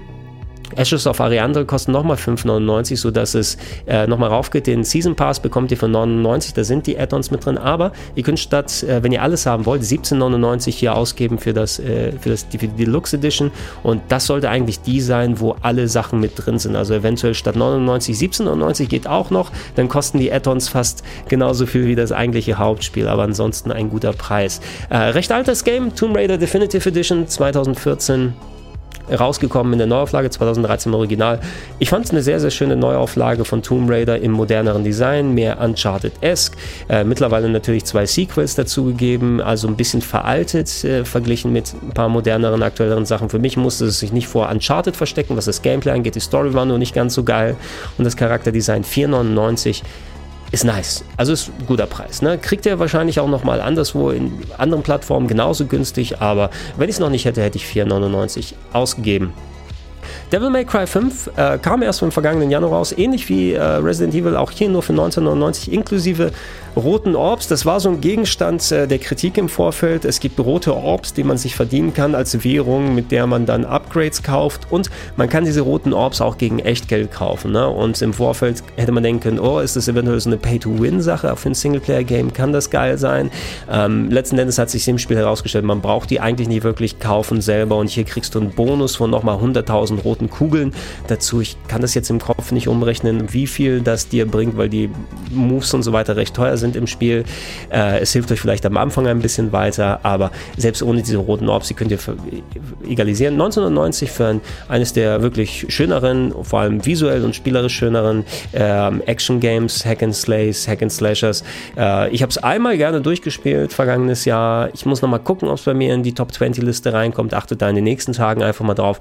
Ashes of Ariandel kosten nochmal 5,99, sodass es äh, nochmal raufgeht. Den Season Pass bekommt ihr für 99, da sind die Add-ons mit drin, aber ihr könnt statt, äh, wenn ihr alles haben wollt, 17,99 hier ausgeben für, das, äh, für, das, die, für die Deluxe Edition und das sollte eigentlich die sein, wo alle Sachen mit drin sind. Also eventuell statt 99, 17,99 geht auch noch, dann kosten die Add-ons fast genauso viel wie das eigentliche Hauptspiel, aber ansonsten ein guter Preis. Äh, recht altes Game, Tomb Raider Definitive Edition 2014 rausgekommen in der Neuauflage 2013 im Original. Ich fand es eine sehr, sehr schöne Neuauflage von Tomb Raider im moderneren Design, mehr Uncharted-esque. Äh, mittlerweile natürlich zwei Sequels dazugegeben, also ein bisschen veraltet äh, verglichen mit ein paar moderneren, aktuelleren Sachen. Für mich musste es sich nicht vor Uncharted verstecken, was das Gameplay angeht. Die Story war nur nicht ganz so geil und das Charakterdesign 499 ist nice. Also ist ein guter Preis. Ne? Kriegt ihr wahrscheinlich auch nochmal anderswo in anderen Plattformen genauso günstig, aber wenn ich es noch nicht hätte, hätte ich 4,99 ausgegeben. Devil May Cry 5 äh, kam erst im vergangenen Januar raus, ähnlich wie äh, Resident Evil, auch hier nur für 1999 inklusive roten Orbs. Das war so ein Gegenstand äh, der Kritik im Vorfeld. Es gibt rote Orbs, die man sich verdienen kann als Währung, mit der man dann Upgrades kauft und man kann diese roten Orbs auch gegen Echtgeld kaufen. Ne? Und im Vorfeld hätte man denken können, oh, ist das eventuell so eine Pay-to-Win-Sache? Für ein Singleplayer-Game kann das geil sein. Ähm, letzten Endes hat sich im Spiel herausgestellt, man braucht die eigentlich nicht wirklich kaufen selber und hier kriegst du einen Bonus von nochmal 100.000 roten Kugeln dazu. Ich kann das jetzt im Kopf nicht umrechnen, wie viel das dir bringt, weil die Moves und so weiter recht teuer sind im Spiel. Äh, es hilft euch vielleicht am Anfang ein bisschen weiter, aber selbst ohne diese roten Orbs, die könnt ihr egalisieren. 1990 für ein, eines der wirklich schöneren, vor allem visuell und spielerisch schöneren äh, Action-Games, Hack and Slays, Hack and Slashers. Äh, ich habe es einmal gerne durchgespielt, vergangenes Jahr. Ich muss nochmal gucken, ob es bei mir in die Top 20 Liste reinkommt. Achtet da in den nächsten Tagen einfach mal drauf.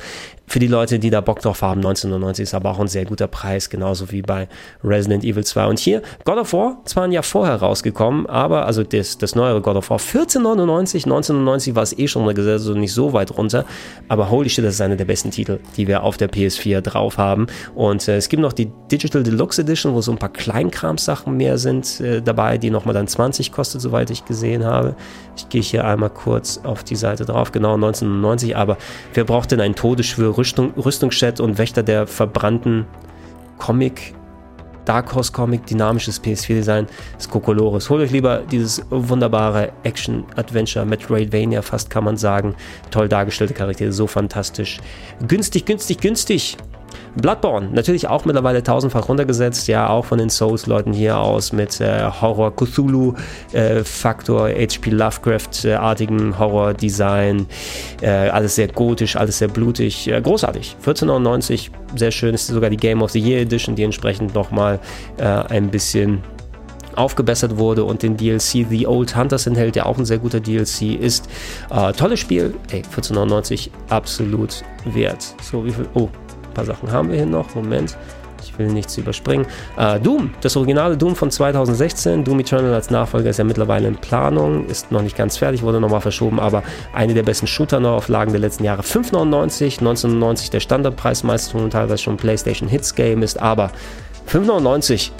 Für die Leute, die da Bock drauf haben, 1990 ist aber auch ein sehr guter Preis, genauso wie bei Resident Evil 2. Und hier, God of War, zwar ein Jahr vorher rausgekommen, aber, also das, das neuere God of War, 1499, 1990 war es eh schon also nicht so weit runter, aber holy shit, das ist einer der besten Titel, die wir auf der PS4 drauf haben. Und äh, es gibt noch die Digital Deluxe Edition, wo so ein paar Kleinkrams-Sachen mehr sind äh, dabei, die nochmal dann 20 kostet, soweit ich gesehen habe. Ich gehe hier einmal kurz auf die Seite drauf, genau 1990, aber wer braucht denn ein Todesschwür Rüstung, Rüstungschat und Wächter der verbrannten Comic Dark Horse Comic, dynamisches PS4-Design des Kokolores. Holt euch lieber dieses wunderbare Action-Adventure, Metroidvania fast kann man sagen. Toll dargestellte Charaktere, so fantastisch. Günstig, günstig, günstig. Bloodborne, natürlich auch mittlerweile tausendfach runtergesetzt, ja, auch von den Souls-Leuten hier aus mit äh, Horror Cthulhu-Faktor, äh, HP Lovecraft-artigen Horror-Design, äh, alles sehr gotisch, alles sehr blutig, äh, großartig. 14,99, sehr schön, ist sogar die Game of the Year Edition, die entsprechend nochmal äh, ein bisschen aufgebessert wurde und den DLC The Old Hunters enthält, der auch ein sehr guter DLC ist. Äh, tolles Spiel, ey, 14,99 absolut wert. So, wie viel? Oh, paar Sachen haben wir hier noch. Moment. Ich will nichts überspringen. Äh, Doom, das originale Doom von 2016. Doom Eternal als Nachfolger ist ja mittlerweile in Planung, ist noch nicht ganz fertig, wurde nochmal verschoben, aber eine der besten Shooter-Neuauflagen der letzten Jahre. 5,99, 1999 der Standardpreis, meistens und teilweise schon PlayStation Hits Game ist, aber 5,99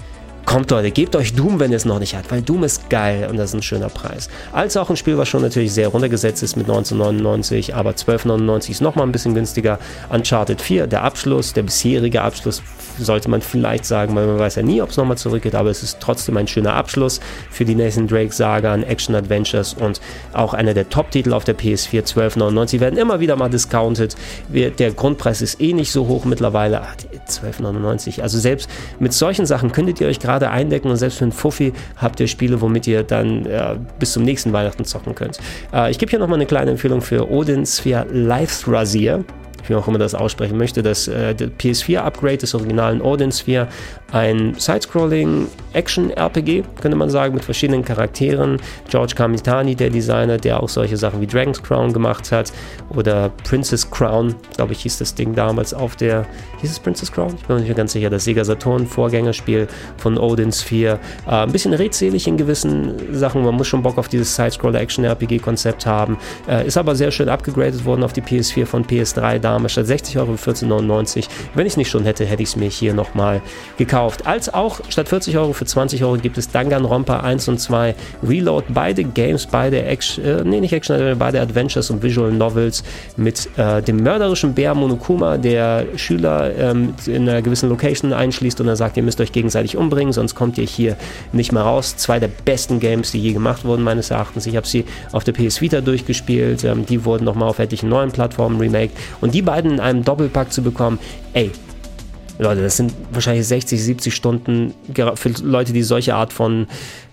Kommt Leute, gebt euch Doom, wenn ihr es noch nicht habt, weil Doom ist geil und das ist ein schöner Preis. Als auch ein Spiel, was schon natürlich sehr runtergesetzt ist mit 1999, aber 12,99 ist nochmal ein bisschen günstiger. Uncharted 4, der Abschluss, der bisherige Abschluss, sollte man vielleicht sagen, weil man weiß ja nie, ob es nochmal zurückgeht, aber es ist trotzdem ein schöner Abschluss für die Nathan Drake Saga an Action Adventures und auch einer der Top-Titel auf der PS4, 12,99, werden immer wieder mal discounted. Der Grundpreis ist eh nicht so hoch mittlerweile, 12,99. Also selbst mit solchen Sachen könntet ihr euch gerade gerade eindecken und selbst für einen Fuffi habt ihr Spiele, womit ihr dann äh, bis zum nächsten Weihnachten zocken könnt. Äh, ich gebe hier nochmal eine kleine Empfehlung für Odin Sphere Life Rasier wie auch immer das aussprechen möchte, das äh, PS4-Upgrade des originalen Odin Sphere, ein Sidescrolling Action-RPG, könnte man sagen, mit verschiedenen Charakteren. George Kamitani, der Designer, der auch solche Sachen wie Dragon's Crown gemacht hat oder Princess Crown, glaube ich, hieß das Ding damals auf der, hieß es Princess Crown? Ich bin mir nicht mehr ganz sicher, das Sega Saturn Vorgängerspiel von Odin Sphere. Äh, ein bisschen redselig in gewissen Sachen, man muss schon Bock auf dieses Sidescroller Action-RPG-Konzept haben, äh, ist aber sehr schön abgegradet worden auf die PS4 von PS3 damals, statt 60 Euro für 14,99. Wenn ich es nicht schon hätte, hätte ich es mir hier nochmal gekauft. Als auch statt 40 Euro für 20 Euro gibt es Danganronpa 1 und 2 Reload. Beide Games, beide Action, äh, nee, nicht Action, äh, beide Adventures und Visual Novels mit äh, dem mörderischen Bär Monokuma, der Schüler ähm, in einer gewissen Location einschließt und dann sagt, ihr müsst euch gegenseitig umbringen, sonst kommt ihr hier nicht mehr raus. Zwei der besten Games, die je gemacht wurden, meines Erachtens. Ich habe sie auf der PS Vita durchgespielt. Ähm, die wurden nochmal auf etlichen neuen Plattformen remake. Und die beiden in einem Doppelpack zu bekommen, ey, Leute, das sind wahrscheinlich 60, 70 Stunden für Leute, die solche Art von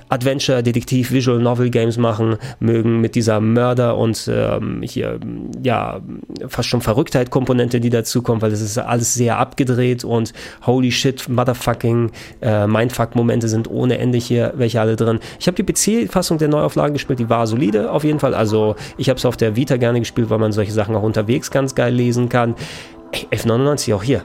Adventure, Detektiv, Visual Novel Games machen mögen mit dieser Mörder und ähm, hier ja fast schon Verrücktheit-Komponente, die dazu kommt, weil das ist alles sehr abgedreht und holy shit, motherfucking äh, Mindfuck-Momente sind ohne Ende hier welche alle drin. Ich habe die PC-Fassung der Neuauflage gespielt, die war solide auf jeden Fall. Also ich habe es auf der Vita gerne gespielt, weil man solche Sachen auch unterwegs ganz geil lesen kann. Ey, F99 auch hier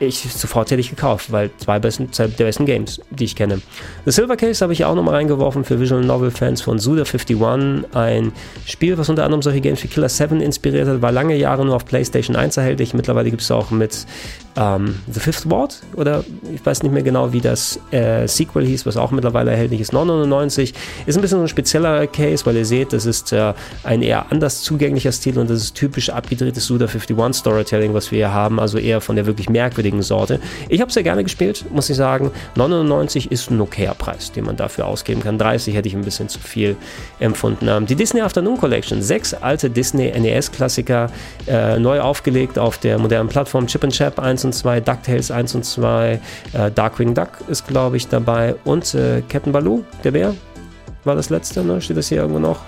ich sofort hätte ich gekauft, weil zwei, besten, zwei der besten Games, die ich kenne. The Silver Case habe ich auch nochmal reingeworfen für Visual Novel Fans von Suda51, ein Spiel, was unter anderem solche Games wie Killer 7 inspiriert hat, war lange Jahre nur auf PlayStation 1 erhältlich, mittlerweile gibt es auch mit ähm, The Fifth Ward oder ich weiß nicht mehr genau, wie das äh, Sequel hieß, was auch mittlerweile erhältlich ist, 999, ist ein bisschen so ein spezieller Case, weil ihr seht, das ist äh, ein eher anders zugänglicher Stil und das ist typisch abgedrehtes Suda51 Storytelling, was wir hier haben, also eher von der wirklich merkwürdigen Sorte. Ich habe sehr gerne gespielt, muss ich sagen. 99 ist ein okayer Preis, den man dafür ausgeben kann. 30 hätte ich ein bisschen zu viel empfunden. Ähm, die Disney Afternoon Collection, sechs alte Disney NES-Klassiker, äh, neu aufgelegt auf der modernen Plattform Chip and Chap 1 und 2, DuckTales 1 und 2, äh, Darkwing Duck ist, glaube ich, dabei und äh, Captain Baloo, der Bär, war das letzte, ne? Steht das hier irgendwo noch?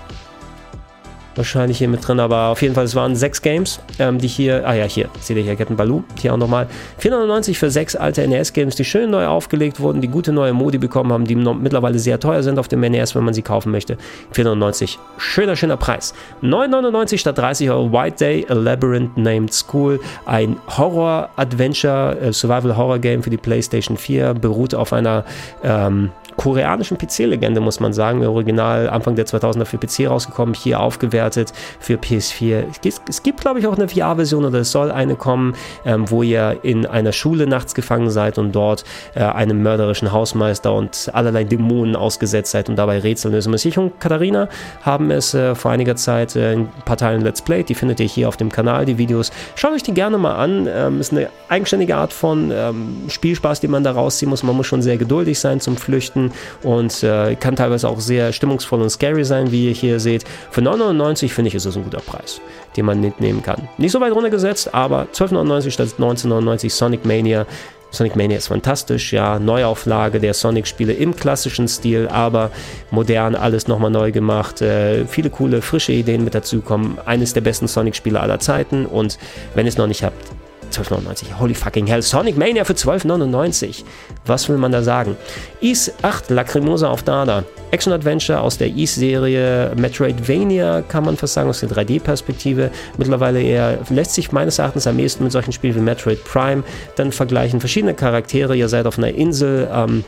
Wahrscheinlich hier mit drin, aber auf jeden Fall, es waren sechs Games, ähm, die hier, ah ja, hier, seht ihr hier, Captain Baloo, hier auch nochmal, 499 für sechs alte NES-Games, die schön neu aufgelegt wurden, die gute neue Modi bekommen haben, die mittlerweile sehr teuer sind auf dem NES, wenn man sie kaufen möchte. 499, schöner, schöner Preis. 999 statt 30 Euro, White Day, A Labyrinth Named School, ein Horror-Adventure, äh, Survival-Horror-Game für die PlayStation 4, beruht auf einer, ähm, koreanischen PC-Legende, muss man sagen. Original Anfang der 2000er für PC rausgekommen, hier aufgewertet für PS4. Es gibt, glaube ich, auch eine VR-Version oder es soll eine kommen, ähm, wo ihr in einer Schule nachts gefangen seid und dort äh, einem mörderischen Hausmeister und allerlei Dämonen ausgesetzt seid und dabei Rätsel lösen müsst. Ich und Katharina haben es äh, vor einiger Zeit äh, in ein paar Teilen Let's Play. Die findet ihr hier auf dem Kanal, die Videos. Schaut euch die gerne mal an. Ähm, ist eine eigenständige Art von ähm, Spielspaß, den man da rausziehen muss. Man muss schon sehr geduldig sein zum Flüchten Und äh, kann teilweise auch sehr stimmungsvoll und scary sein, wie ihr hier seht. Für 9,99 finde ich, ist es ein guter Preis, den man mitnehmen kann. Nicht so weit runtergesetzt, aber 12,99 statt 19,99 Sonic Mania. Sonic Mania ist fantastisch, ja, Neuauflage der Sonic-Spiele im klassischen Stil, aber modern, alles nochmal neu gemacht, äh, viele coole, frische Ideen mit dazu kommen. Eines der besten Sonic-Spiele aller Zeiten und wenn ihr es noch nicht habt, 12,99. Holy fucking hell. Sonic Mania für 12,99. Was will man da sagen? Is 8 Lacrimosa auf Dada. Action-Adventure aus der East-Serie Metroidvania, kann man fast sagen, aus der 3D-Perspektive. Mittlerweile eher lässt sich meines Erachtens am ehesten mit solchen Spielen wie Metroid Prime dann vergleichen. Verschiedene Charaktere, ihr seid auf einer Insel. Ähm,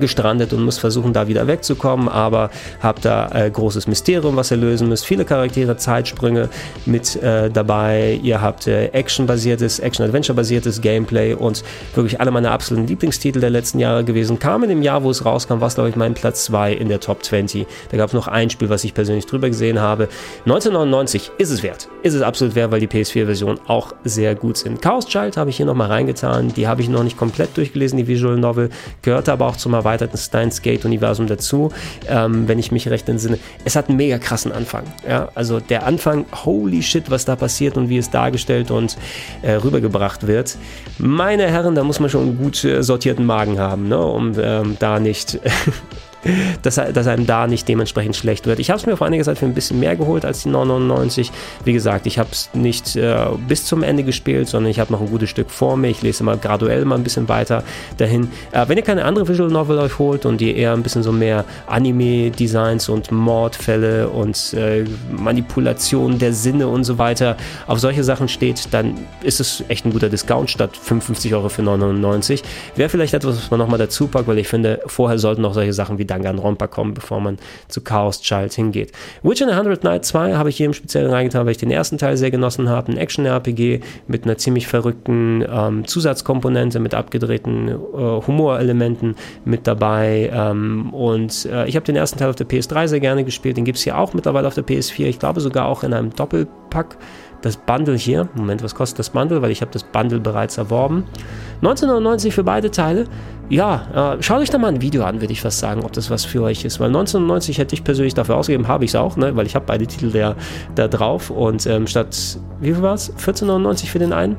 gestrandet und müsst versuchen, da wieder wegzukommen, aber habt da äh, großes Mysterium, was ihr lösen müsst. Viele Charaktere, Zeitsprünge mit äh, dabei. Ihr habt äh, Action-basiertes, Action-Adventure-basiertes Gameplay und wirklich alle meine absoluten Lieblingstitel der letzten Jahre gewesen. Kamen in dem Jahr, wo es rauskam, war es, glaube ich, mein Platz 2 in der Top 20. Da gab es noch ein Spiel, was ich persönlich drüber gesehen habe. 1999 ist es wert. Ist es absolut wert, weil die PS4-Version auch sehr gut sind. Chaos Child habe ich hier nochmal reingetan. Die habe ich noch nicht komplett durchgelesen, die Visual Novel. Gehört aber auch zum Erweiterten erweiterten Steins Gate-Universum dazu, ähm, wenn ich mich recht entsinne. Es hat einen mega krassen Anfang. Ja? Also der Anfang, holy shit, was da passiert und wie es dargestellt und äh, rübergebracht wird. Meine Herren, da muss man schon einen gut äh, sortierten Magen haben, ne? um ähm, da nicht dass, dass einem da nicht dementsprechend schlecht wird. Ich habe es mir vor einiger Zeit für ein bisschen mehr geholt als die 999. Wie gesagt, ich habe es nicht äh, bis zum Ende gespielt, sondern ich habe noch ein gutes Stück vor mir. Ich lese mal graduell mal ein bisschen weiter dahin. Äh, wenn ihr keine andere Visual Novel euch holt und ihr eher ein bisschen so mehr Anime-Designs und Mordfälle und äh, Manipulation der Sinne und so weiter auf solche Sachen steht, dann ist es echt ein guter Discount statt 55 Euro für 999. Wäre vielleicht etwas, was man nochmal dazu packt, weil ich finde, vorher sollten auch solche Sachen wie Danganronpa kommen, bevor man zu Chaos Child hingeht. Witcher in a Hundred Night 2 habe ich hier im Speziellen reingetan, weil ich den ersten Teil sehr genossen habe. Ein Action-RPG mit einer ziemlich verrückten ähm, Zusatzkomponente, mit abgedrehten äh, Humorelementen mit dabei. Ähm, und äh, ich habe den ersten Teil auf der PS3 sehr gerne gespielt. Den gibt es hier auch mittlerweile auf der PS4. Ich glaube sogar auch in einem Doppelpack das Bundle hier. Moment, was kostet das Bundle? Weil ich habe das Bundle bereits erworben. 1999 für beide Teile. Ja, äh, schaut euch da mal ein Video an, würde ich fast sagen, ob das was für euch ist. Weil 1999 hätte ich persönlich dafür ausgegeben, habe ich es auch, ne? weil ich habe beide Titel da, da drauf. Und ähm, statt, wie viel war es? 14,99 für den einen?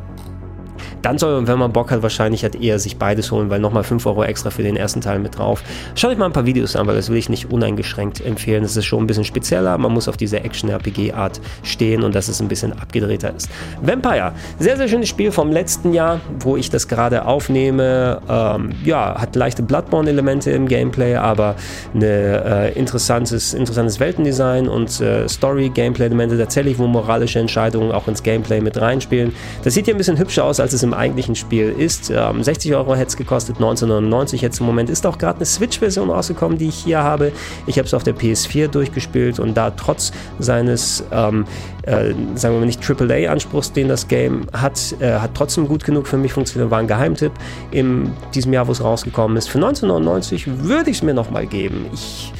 Dann soll man, wenn man Bock hat, wahrscheinlich halt eher sich beides holen, weil nochmal 5 Euro extra für den ersten Teil mit drauf. Schaut euch mal ein paar Videos an, weil das will ich nicht uneingeschränkt empfehlen. Das ist schon ein bisschen spezieller. Man muss auf diese Action-RPG-Art stehen und dass es ein bisschen abgedrehter ist. Vampire, sehr, sehr schönes Spiel vom letzten Jahr, wo ich das gerade aufnehme. Ähm, ja, hat leichte Bloodborne-Elemente im Gameplay, aber ein äh, interessantes, interessantes Weltendesign und äh, Story-Gameplay-Elemente tatsächlich, wo moralische Entscheidungen auch ins Gameplay mit reinspielen. Das sieht hier ein bisschen hübscher aus, als es im im eigentlichen Spiel ist. Ähm, 60 Euro hätte es gekostet, 1999 jetzt im Moment. Ist auch gerade eine Switch-Version rausgekommen, die ich hier habe. Ich habe es auf der PS4 durchgespielt und da trotz seines, ähm, äh, sagen wir mal nicht AAA-Anspruchs, den das Game hat, äh, hat trotzdem gut genug für mich funktioniert. War ein Geheimtipp in diesem Jahr, wo es rausgekommen ist. Für 1999 würde ich es mir nochmal geben. Ich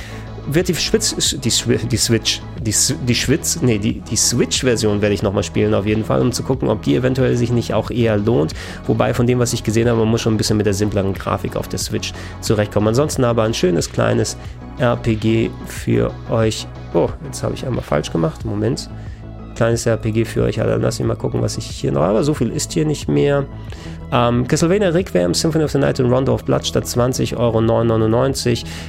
wird die Schwitz, die, die Switch, die, die Schwitz, nee, die, die Switch-Version werde ich nochmal spielen auf jeden Fall, um zu gucken, ob die eventuell sich nicht auch eher lohnt. Wobei von dem, was ich gesehen habe, man muss schon ein bisschen mit der simpleren Grafik auf der Switch zurechtkommen. Ansonsten aber ein schönes kleines RPG für euch. Oh, jetzt habe ich einmal falsch gemacht. Moment. Kleines RPG für euch. Also lass mich mal gucken, was ich hier noch habe. So viel ist hier nicht mehr. Ähm, Castlevania Requiem, Symphony of the Night und Rondo of Blood statt 20,99 Euro.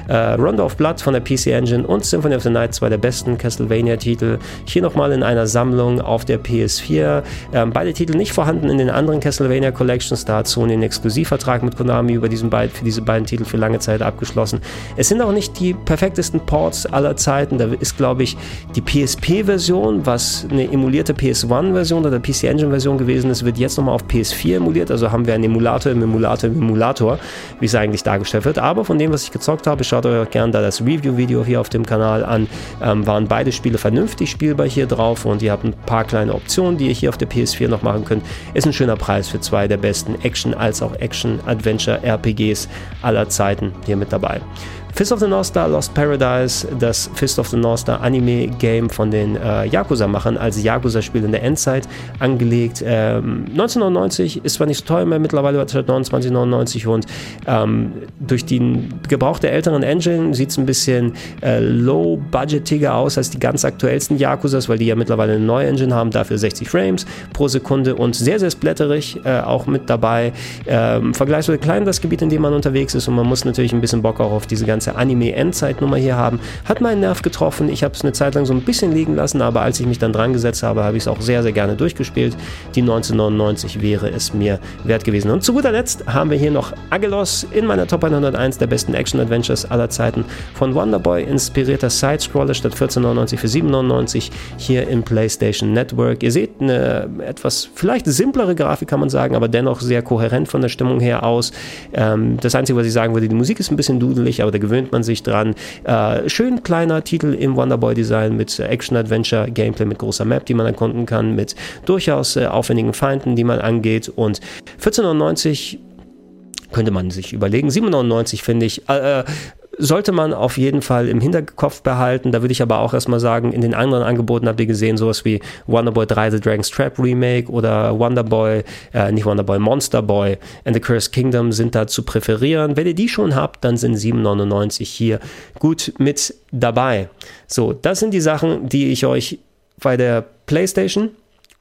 Äh, Rondo of Blood von der PC Engine und Symphony of the Night, zwei der besten Castlevania-Titel. Hier nochmal in einer Sammlung auf der PS4. Ähm, beide Titel nicht vorhanden in den anderen Castlevania Collections. Da hat Sony einen Exklusivvertrag mit Konami über diesen beid, für diese beiden Titel für lange Zeit abgeschlossen. Es sind auch nicht die perfektesten Ports aller Zeiten. Da ist, glaube ich, die PSP-Version, was eine emulierte PS1-Version oder PC Engine-Version gewesen ist, wird jetzt nochmal auf PS4 emuliert. Also haben wir einen Emulator im Emulator im Emulator, wie es eigentlich dargestellt wird. Aber von dem, was ich gezockt habe, schaut euch gerne da das Review-Video hier auf dem Kanal an. Ähm, waren beide Spiele vernünftig spielbar hier drauf und ihr habt ein paar kleine Optionen, die ihr hier auf der PS4 noch machen könnt. Ist ein schöner Preis für zwei der besten Action- als auch Action-Adventure-RPGs aller Zeiten hier mit dabei. Fist of the North Star Lost Paradise, das Fist of the North Star Anime-Game von den äh, Yakuza-Machern als Yakuza-Spiel in der Endzeit angelegt. Ähm, 1999 ist zwar nicht so teuer mehr, mittlerweile wird es 29,99 und ähm, durch die gebrauchte älteren Engine sieht es ein bisschen äh, low-budgetiger aus als die ganz aktuellsten Yakuzas, weil die ja mittlerweile eine neue Engine haben, dafür 60 Frames pro Sekunde und sehr, sehr splatterig äh, auch mit dabei. Ähm, vergleichsweise klein das Gebiet, in dem man unterwegs ist und man muss natürlich ein bisschen Bock auch auf diese ganze ganze Anime-Endzeit-Nummer hier haben. Hat meinen Nerv getroffen. Ich habe es eine Zeit lang so ein bisschen liegen lassen, aber als ich mich dann dran gesetzt habe, habe ich es auch sehr, sehr gerne durchgespielt. Die 1999 wäre es mir wert gewesen. Und zu guter Letzt haben wir hier noch Agelos in meiner Top 101 der besten Action-Adventures aller Zeiten. Von Wonderboy inspirierter Side-Scroller statt 14,99 für 7,99 hier im PlayStation Network. Ihr seht eine etwas vielleicht simplere Grafik, kann man sagen, aber dennoch sehr kohärent von der Stimmung her aus. Ähm, das Einzige, was ich sagen würde, die Musik ist ein bisschen dudelig, aber da gewöhnt man sich dran. Äh, schön kleiner Titel im Wonderboy-Design mit Action-Adventure-Gameplay, mit großer Map, die man erkunden kann, mit durchaus äh, aufwendigen Feinden, die man angeht. Und 14,99 könnte man sich überlegen. 7,99 finde ich. Äh, äh sollte man auf jeden Fall im Hinterkopf behalten. Da würde ich aber auch erstmal sagen, in den anderen Angeboten habt ihr gesehen, sowas wie Wonderboy 3 The Dragon's Trap Remake oder Wonderboy, äh, nicht Wonderboy, Monster Boy and the Cursed Kingdom sind da zu präferieren. Wenn ihr die schon habt, dann sind 7,99 hier gut mit dabei. So, das sind die Sachen, die ich euch bei der PlayStation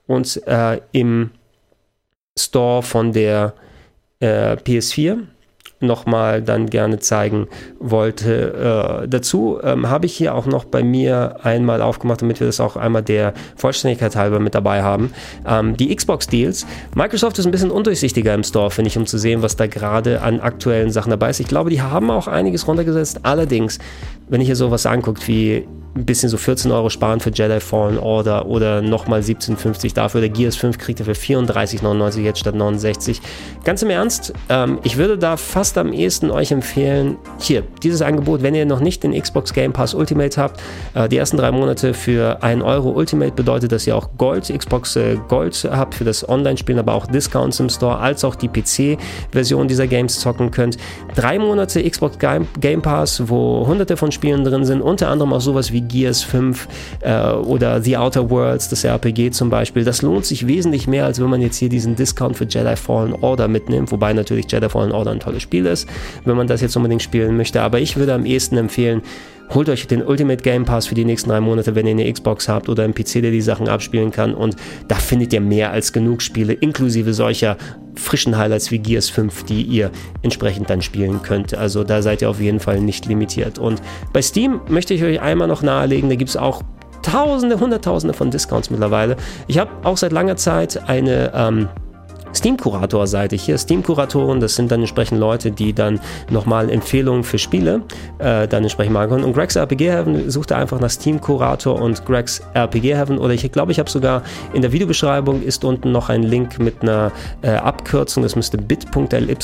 und äh, im Store von der äh, PS4 nochmal dann gerne zeigen wollte. Äh, dazu ähm, habe ich hier auch noch bei mir einmal aufgemacht, damit wir das auch einmal der Vollständigkeit halber mit dabei haben. Ähm, die Xbox-Deals. Microsoft ist ein bisschen undurchsichtiger im Store, finde ich, um zu sehen, was da gerade an aktuellen Sachen dabei ist. Ich glaube, die haben auch einiges runtergesetzt. Allerdings, wenn ich hier sowas anguckt wie ein bisschen so 14 Euro sparen für Jedi Fallen Order oder nochmal 17,50 dafür. Der Gears 5 kriegt er für 34,99 jetzt statt 69. Ganz im Ernst, ähm, ich würde da fast am ehesten euch empfehlen, hier, dieses Angebot, wenn ihr noch nicht den Xbox Game Pass Ultimate habt, äh, die ersten drei Monate für 1 Euro Ultimate bedeutet, dass ihr auch Gold, Xbox äh, Gold habt für das Online-Spielen, aber auch Discounts im Store, als auch die PC-Version dieser Games zocken könnt. Drei Monate Xbox Game, Game Pass, wo hunderte von Spielen drin sind, unter anderem auch sowas wie wie Gears 5 äh, oder The Outer Worlds, das RPG zum Beispiel. Das lohnt sich wesentlich mehr, als wenn man jetzt hier diesen Discount für Jedi Fallen Order mitnimmt, wobei natürlich Jedi Fallen Order ein tolles Spiel ist, wenn man das jetzt unbedingt spielen möchte. Aber ich würde am ehesten empfehlen, holt euch den Ultimate Game Pass für die nächsten drei Monate, wenn ihr eine Xbox habt oder einen PC, der die Sachen abspielen kann. Und da findet ihr mehr als genug Spiele, inklusive solcher frischen Highlights wie Gears 5, die ihr entsprechend dann spielen könnt. Also da seid ihr auf jeden Fall nicht limitiert. Und bei Steam möchte ich euch einmal noch nahelegen, da gibt es auch Tausende, Hunderttausende von Discounts mittlerweile. Ich habe auch seit langer Zeit eine ähm, Steam-Kurator-Seite. Hier Steam-Kuratoren, das sind dann entsprechend Leute, die dann nochmal Empfehlungen für Spiele äh, dann entsprechend machen können. Und Greg's RPG Heaven sucht einfach nach Steam-Kurator und Greg's RPG Heaven. Oder ich glaube, ich habe sogar in der Videobeschreibung ist unten noch ein Link mit einer äh, Abkürzung. Das müsste bit.ly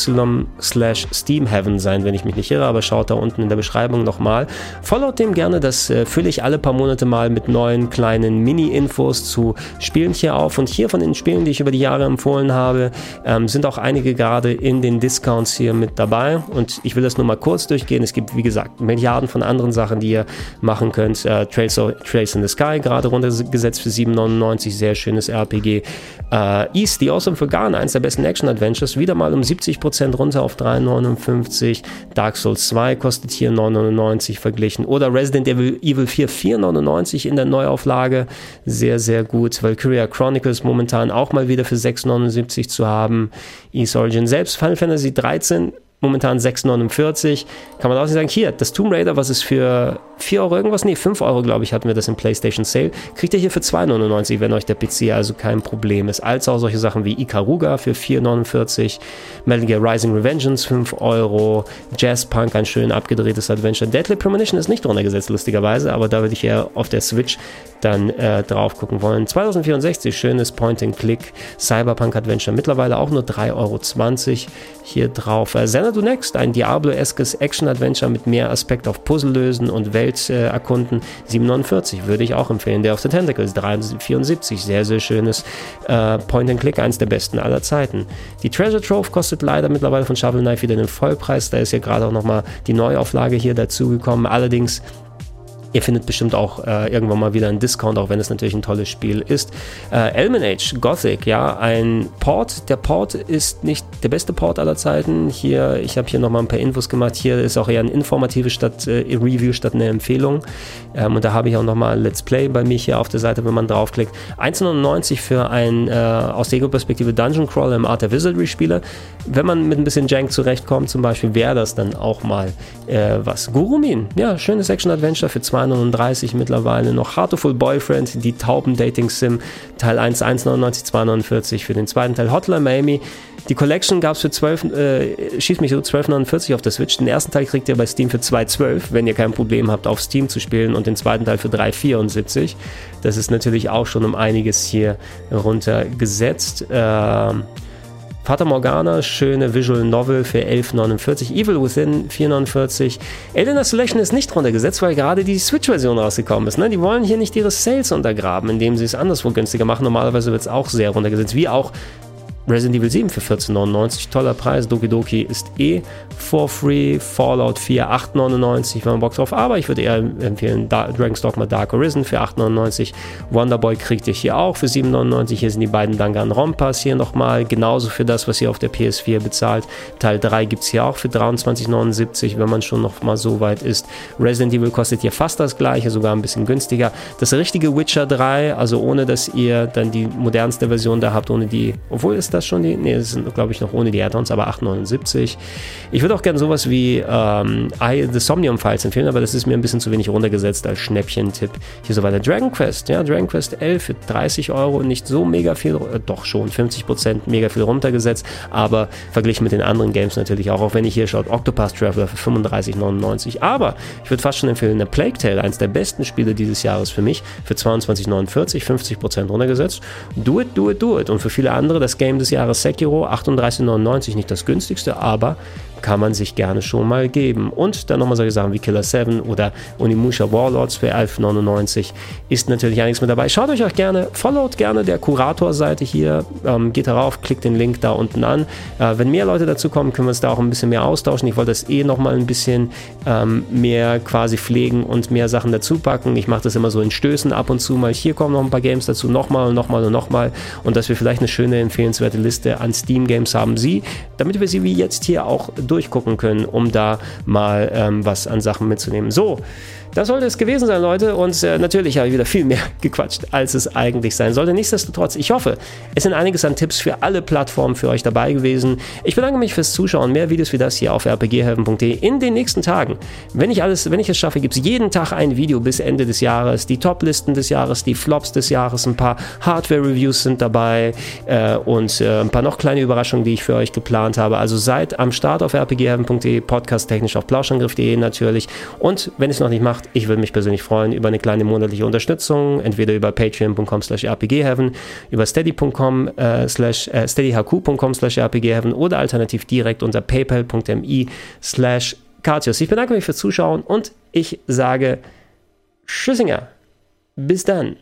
slash steamheaven sein, wenn ich mich nicht irre. Aber schaut da unten in der Beschreibung nochmal. Followt dem gerne, das äh, fülle ich alle paar Monate mal mit neuen kleinen Mini-Infos zu Spielen hier auf. Und hier von den Spielen, die ich über die Jahre empfohlen habe, habe, ähm, sind auch einige gerade in den Discounts hier mit dabei. Und ich will das nur mal kurz durchgehen. Es gibt, wie gesagt, Milliarden von anderen Sachen, die ihr machen könnt. Äh, Trails, Trails in the Sky, gerade runtergesetzt für 7,99, sehr schönes RPG. Äh, East, The Awesome Forgotten, eins der besten Action-Adventures, wieder mal um 70% runter auf 3,59. Dark Souls 2 kostet hier 9,99 verglichen. Oder Resident Evil, Evil 4, 4,99 in der Neuauflage. Sehr, sehr gut. Valkyria Chronicles momentan auch mal wieder für 6,79 zu haben. East Origin selbst, Final Fantasy 13 momentan 6,49. Kann man auch nicht sagen, hier, das Tomb Raider, was ist für 4 Euro irgendwas? Nee, 5 Euro, glaube ich, hatten wir das im PlayStation Sale. Kriegt ihr hier für 2,99, wenn euch der PC also kein Problem ist. Als auch solche Sachen wie Ikaruga für 4,49. Metal Gear Rising Revengeance 5 Euro. Jazzpunk, ein schön abgedrehtes Adventure. Deadly Premonition ist nicht runtergesetzt, lustigerweise, aber da würde ich eher auf der Switch dann äh, drauf gucken wollen. 2064, schönes Point-and-Click Cyberpunk Adventure. Mittlerweile auch nur 3,20 Euro hier drauf. Äh, Xanadu Next, ein Diablo-eskes Action-Adventure mit mehr Aspekt auf Puzzle lösen und Welt äh, erkunden. 749 würde ich auch empfehlen. Der of the Tentacles, 374, sehr, sehr schönes äh, Point-and-Click, eins der besten aller Zeiten. Die Treasure Trove kostet leider mittlerweile von Shovel Knife wieder den Vollpreis. Da ist ja gerade auch nochmal die Neuauflage hier dazugekommen. Allerdings Ihr findet bestimmt auch äh, irgendwann mal wieder einen Discount, auch wenn es natürlich ein tolles Spiel ist. Äh, Elman Age, Gothic, ja, ein Port. Der Port ist nicht der beste Port aller Zeiten. Hier, ich habe hier nochmal ein paar Infos gemacht. Hier ist auch eher ein informatives statt äh, Review statt eine Empfehlung. Ähm, und da habe ich auch nochmal Let's Play bei mir hier auf der Seite, wenn man draufklickt. 1,99 für ein äh, aus der Ego-Perspektive Dungeon Crawler im Art der Wizardry-Spieler. Wenn man mit ein bisschen Jank zurechtkommt, zum Beispiel, wäre das dann auch mal äh, was. Gurumin, ja, schönes Action-Adventure für 2,39 mittlerweile noch. Heartful Boyfriend, die Tauben-Dating-Sim, Teil 1, 1,99, 2,49 für den zweiten Teil. Hotline Miami, die Collection gab es für 12, äh, schießt mich so 12,49 auf der Switch. Den ersten Teil kriegt ihr bei Steam für 2,12, wenn ihr kein Problem habt, auf Steam zu spielen und den zweiten Teil für 3,74. Das ist natürlich auch schon um einiges hier runtergesetzt. Ähm, Fata Morgana, schöne Visual Novel für 11,49. Evil Within 4,49. Alien Isolation ist nicht runtergesetzt, weil gerade die Switch-Version rausgekommen ist. Ne? Die wollen hier nicht ihre Sales untergraben, indem sie es anderswo günstiger machen. Normalerweise wird es auch sehr runtergesetzt, wie auch Resident Evil 7 für 14,99, toller Preis. Doki Doki ist eh for free. Fallout 4, 8,99, wenn man Bock drauf. Aber ich würde eher empfehlen, da Dragon's Dogma Dark Arisen für 8,99. Wonderboy kriegt ihr hier auch für 7,99. Hier sind die beiden Danganronpas hier nochmal. Genauso für das, was ihr auf der PS4 bezahlt. Teil 3 gibt es hier auch für 23,79, wenn man schon noch mal so weit ist. Resident Evil kostet hier fast das gleiche, sogar ein bisschen günstiger. Das richtige Witcher 3, also ohne dass ihr dann die modernste Version da habt, ohne die, obwohl ist das schon die, nee, das sind glaube ich noch ohne die Add-ons, aber 8,79. Ich würde auch gerne sowas wie ähm, The Somnium Files empfehlen, aber das ist mir ein bisschen zu wenig runtergesetzt als Schnäppchen-Tipp. Hier so weiter. Dragon Quest, ja, Dragon Quest 11 für 30 Euro, nicht so mega viel, äh, doch schon 50% mega viel runtergesetzt, aber verglichen mit den anderen Games natürlich auch, auch wenn ich hier schaut, Octopath Traveler für 35,99. Aber ich würde fast schon empfehlen, eine Plague Tale, eines der besten Spiele dieses Jahres für mich, für 22,49, 50% runtergesetzt. Do it, do it, do it. Und für viele andere das Game des Jahres Sekiro, 38,99, nicht das günstigste, aber kann man sich gerne schon mal geben. Und dann nochmal solche Sachen wie Killer 7 oder Onimusha Warlords für 11,99 ist natürlich einiges mit dabei. Schaut euch auch gerne, followt gerne der Kurator-Seite hier, ähm, geht darauf, klickt den Link da unten an. Äh, wenn mehr Leute dazu kommen, können wir uns da auch ein bisschen mehr austauschen. Ich wollte das eh nochmal ein bisschen ähm, mehr quasi pflegen und mehr Sachen dazu packen. Ich mache das immer so in Stößen ab und zu mal. Hier kommen noch ein paar Games dazu, nochmal und nochmal und nochmal. Und dass wir vielleicht eine schöne, empfehlenswerte Liste an Steam-Games haben, sie, damit wir sie wie jetzt hier auch durchgucken können, um da mal ähm, was an Sachen mitzunehmen. So, das sollte es gewesen sein, Leute. Und äh, natürlich habe ich wieder viel mehr gequatscht, als es eigentlich sein sollte. Nichtsdestotrotz, ich hoffe, es sind einiges an Tipps für alle Plattformen für euch dabei gewesen. Ich bedanke mich fürs Zuschauen. Mehr Videos wie das hier auf rpghelden.de in den nächsten Tagen. Wenn ich alles, wenn ich es schaffe, gibt es jeden Tag ein Video bis Ende des Jahres. Die Top-Listen des Jahres, die Flops des Jahres, ein paar Hardware-Reviews sind dabei äh, und äh, ein paar noch kleine Überraschungen, die ich für euch geplant habe. Also seid am Start auf rpghelden.de, podcast technisch auf plauschangriff.de natürlich. Und wenn es noch nicht macht, ich würde mich persönlich freuen über eine kleine monatliche Unterstützung, entweder über patreon.com slash rpgheaven, über steady.com äh, slash äh, steadyhq.com slash rpgheaven oder alternativ direkt unter paypal.mi slash Katius. Ich bedanke mich fürs Zuschauen und ich sage Tschüssinger. Bis dann.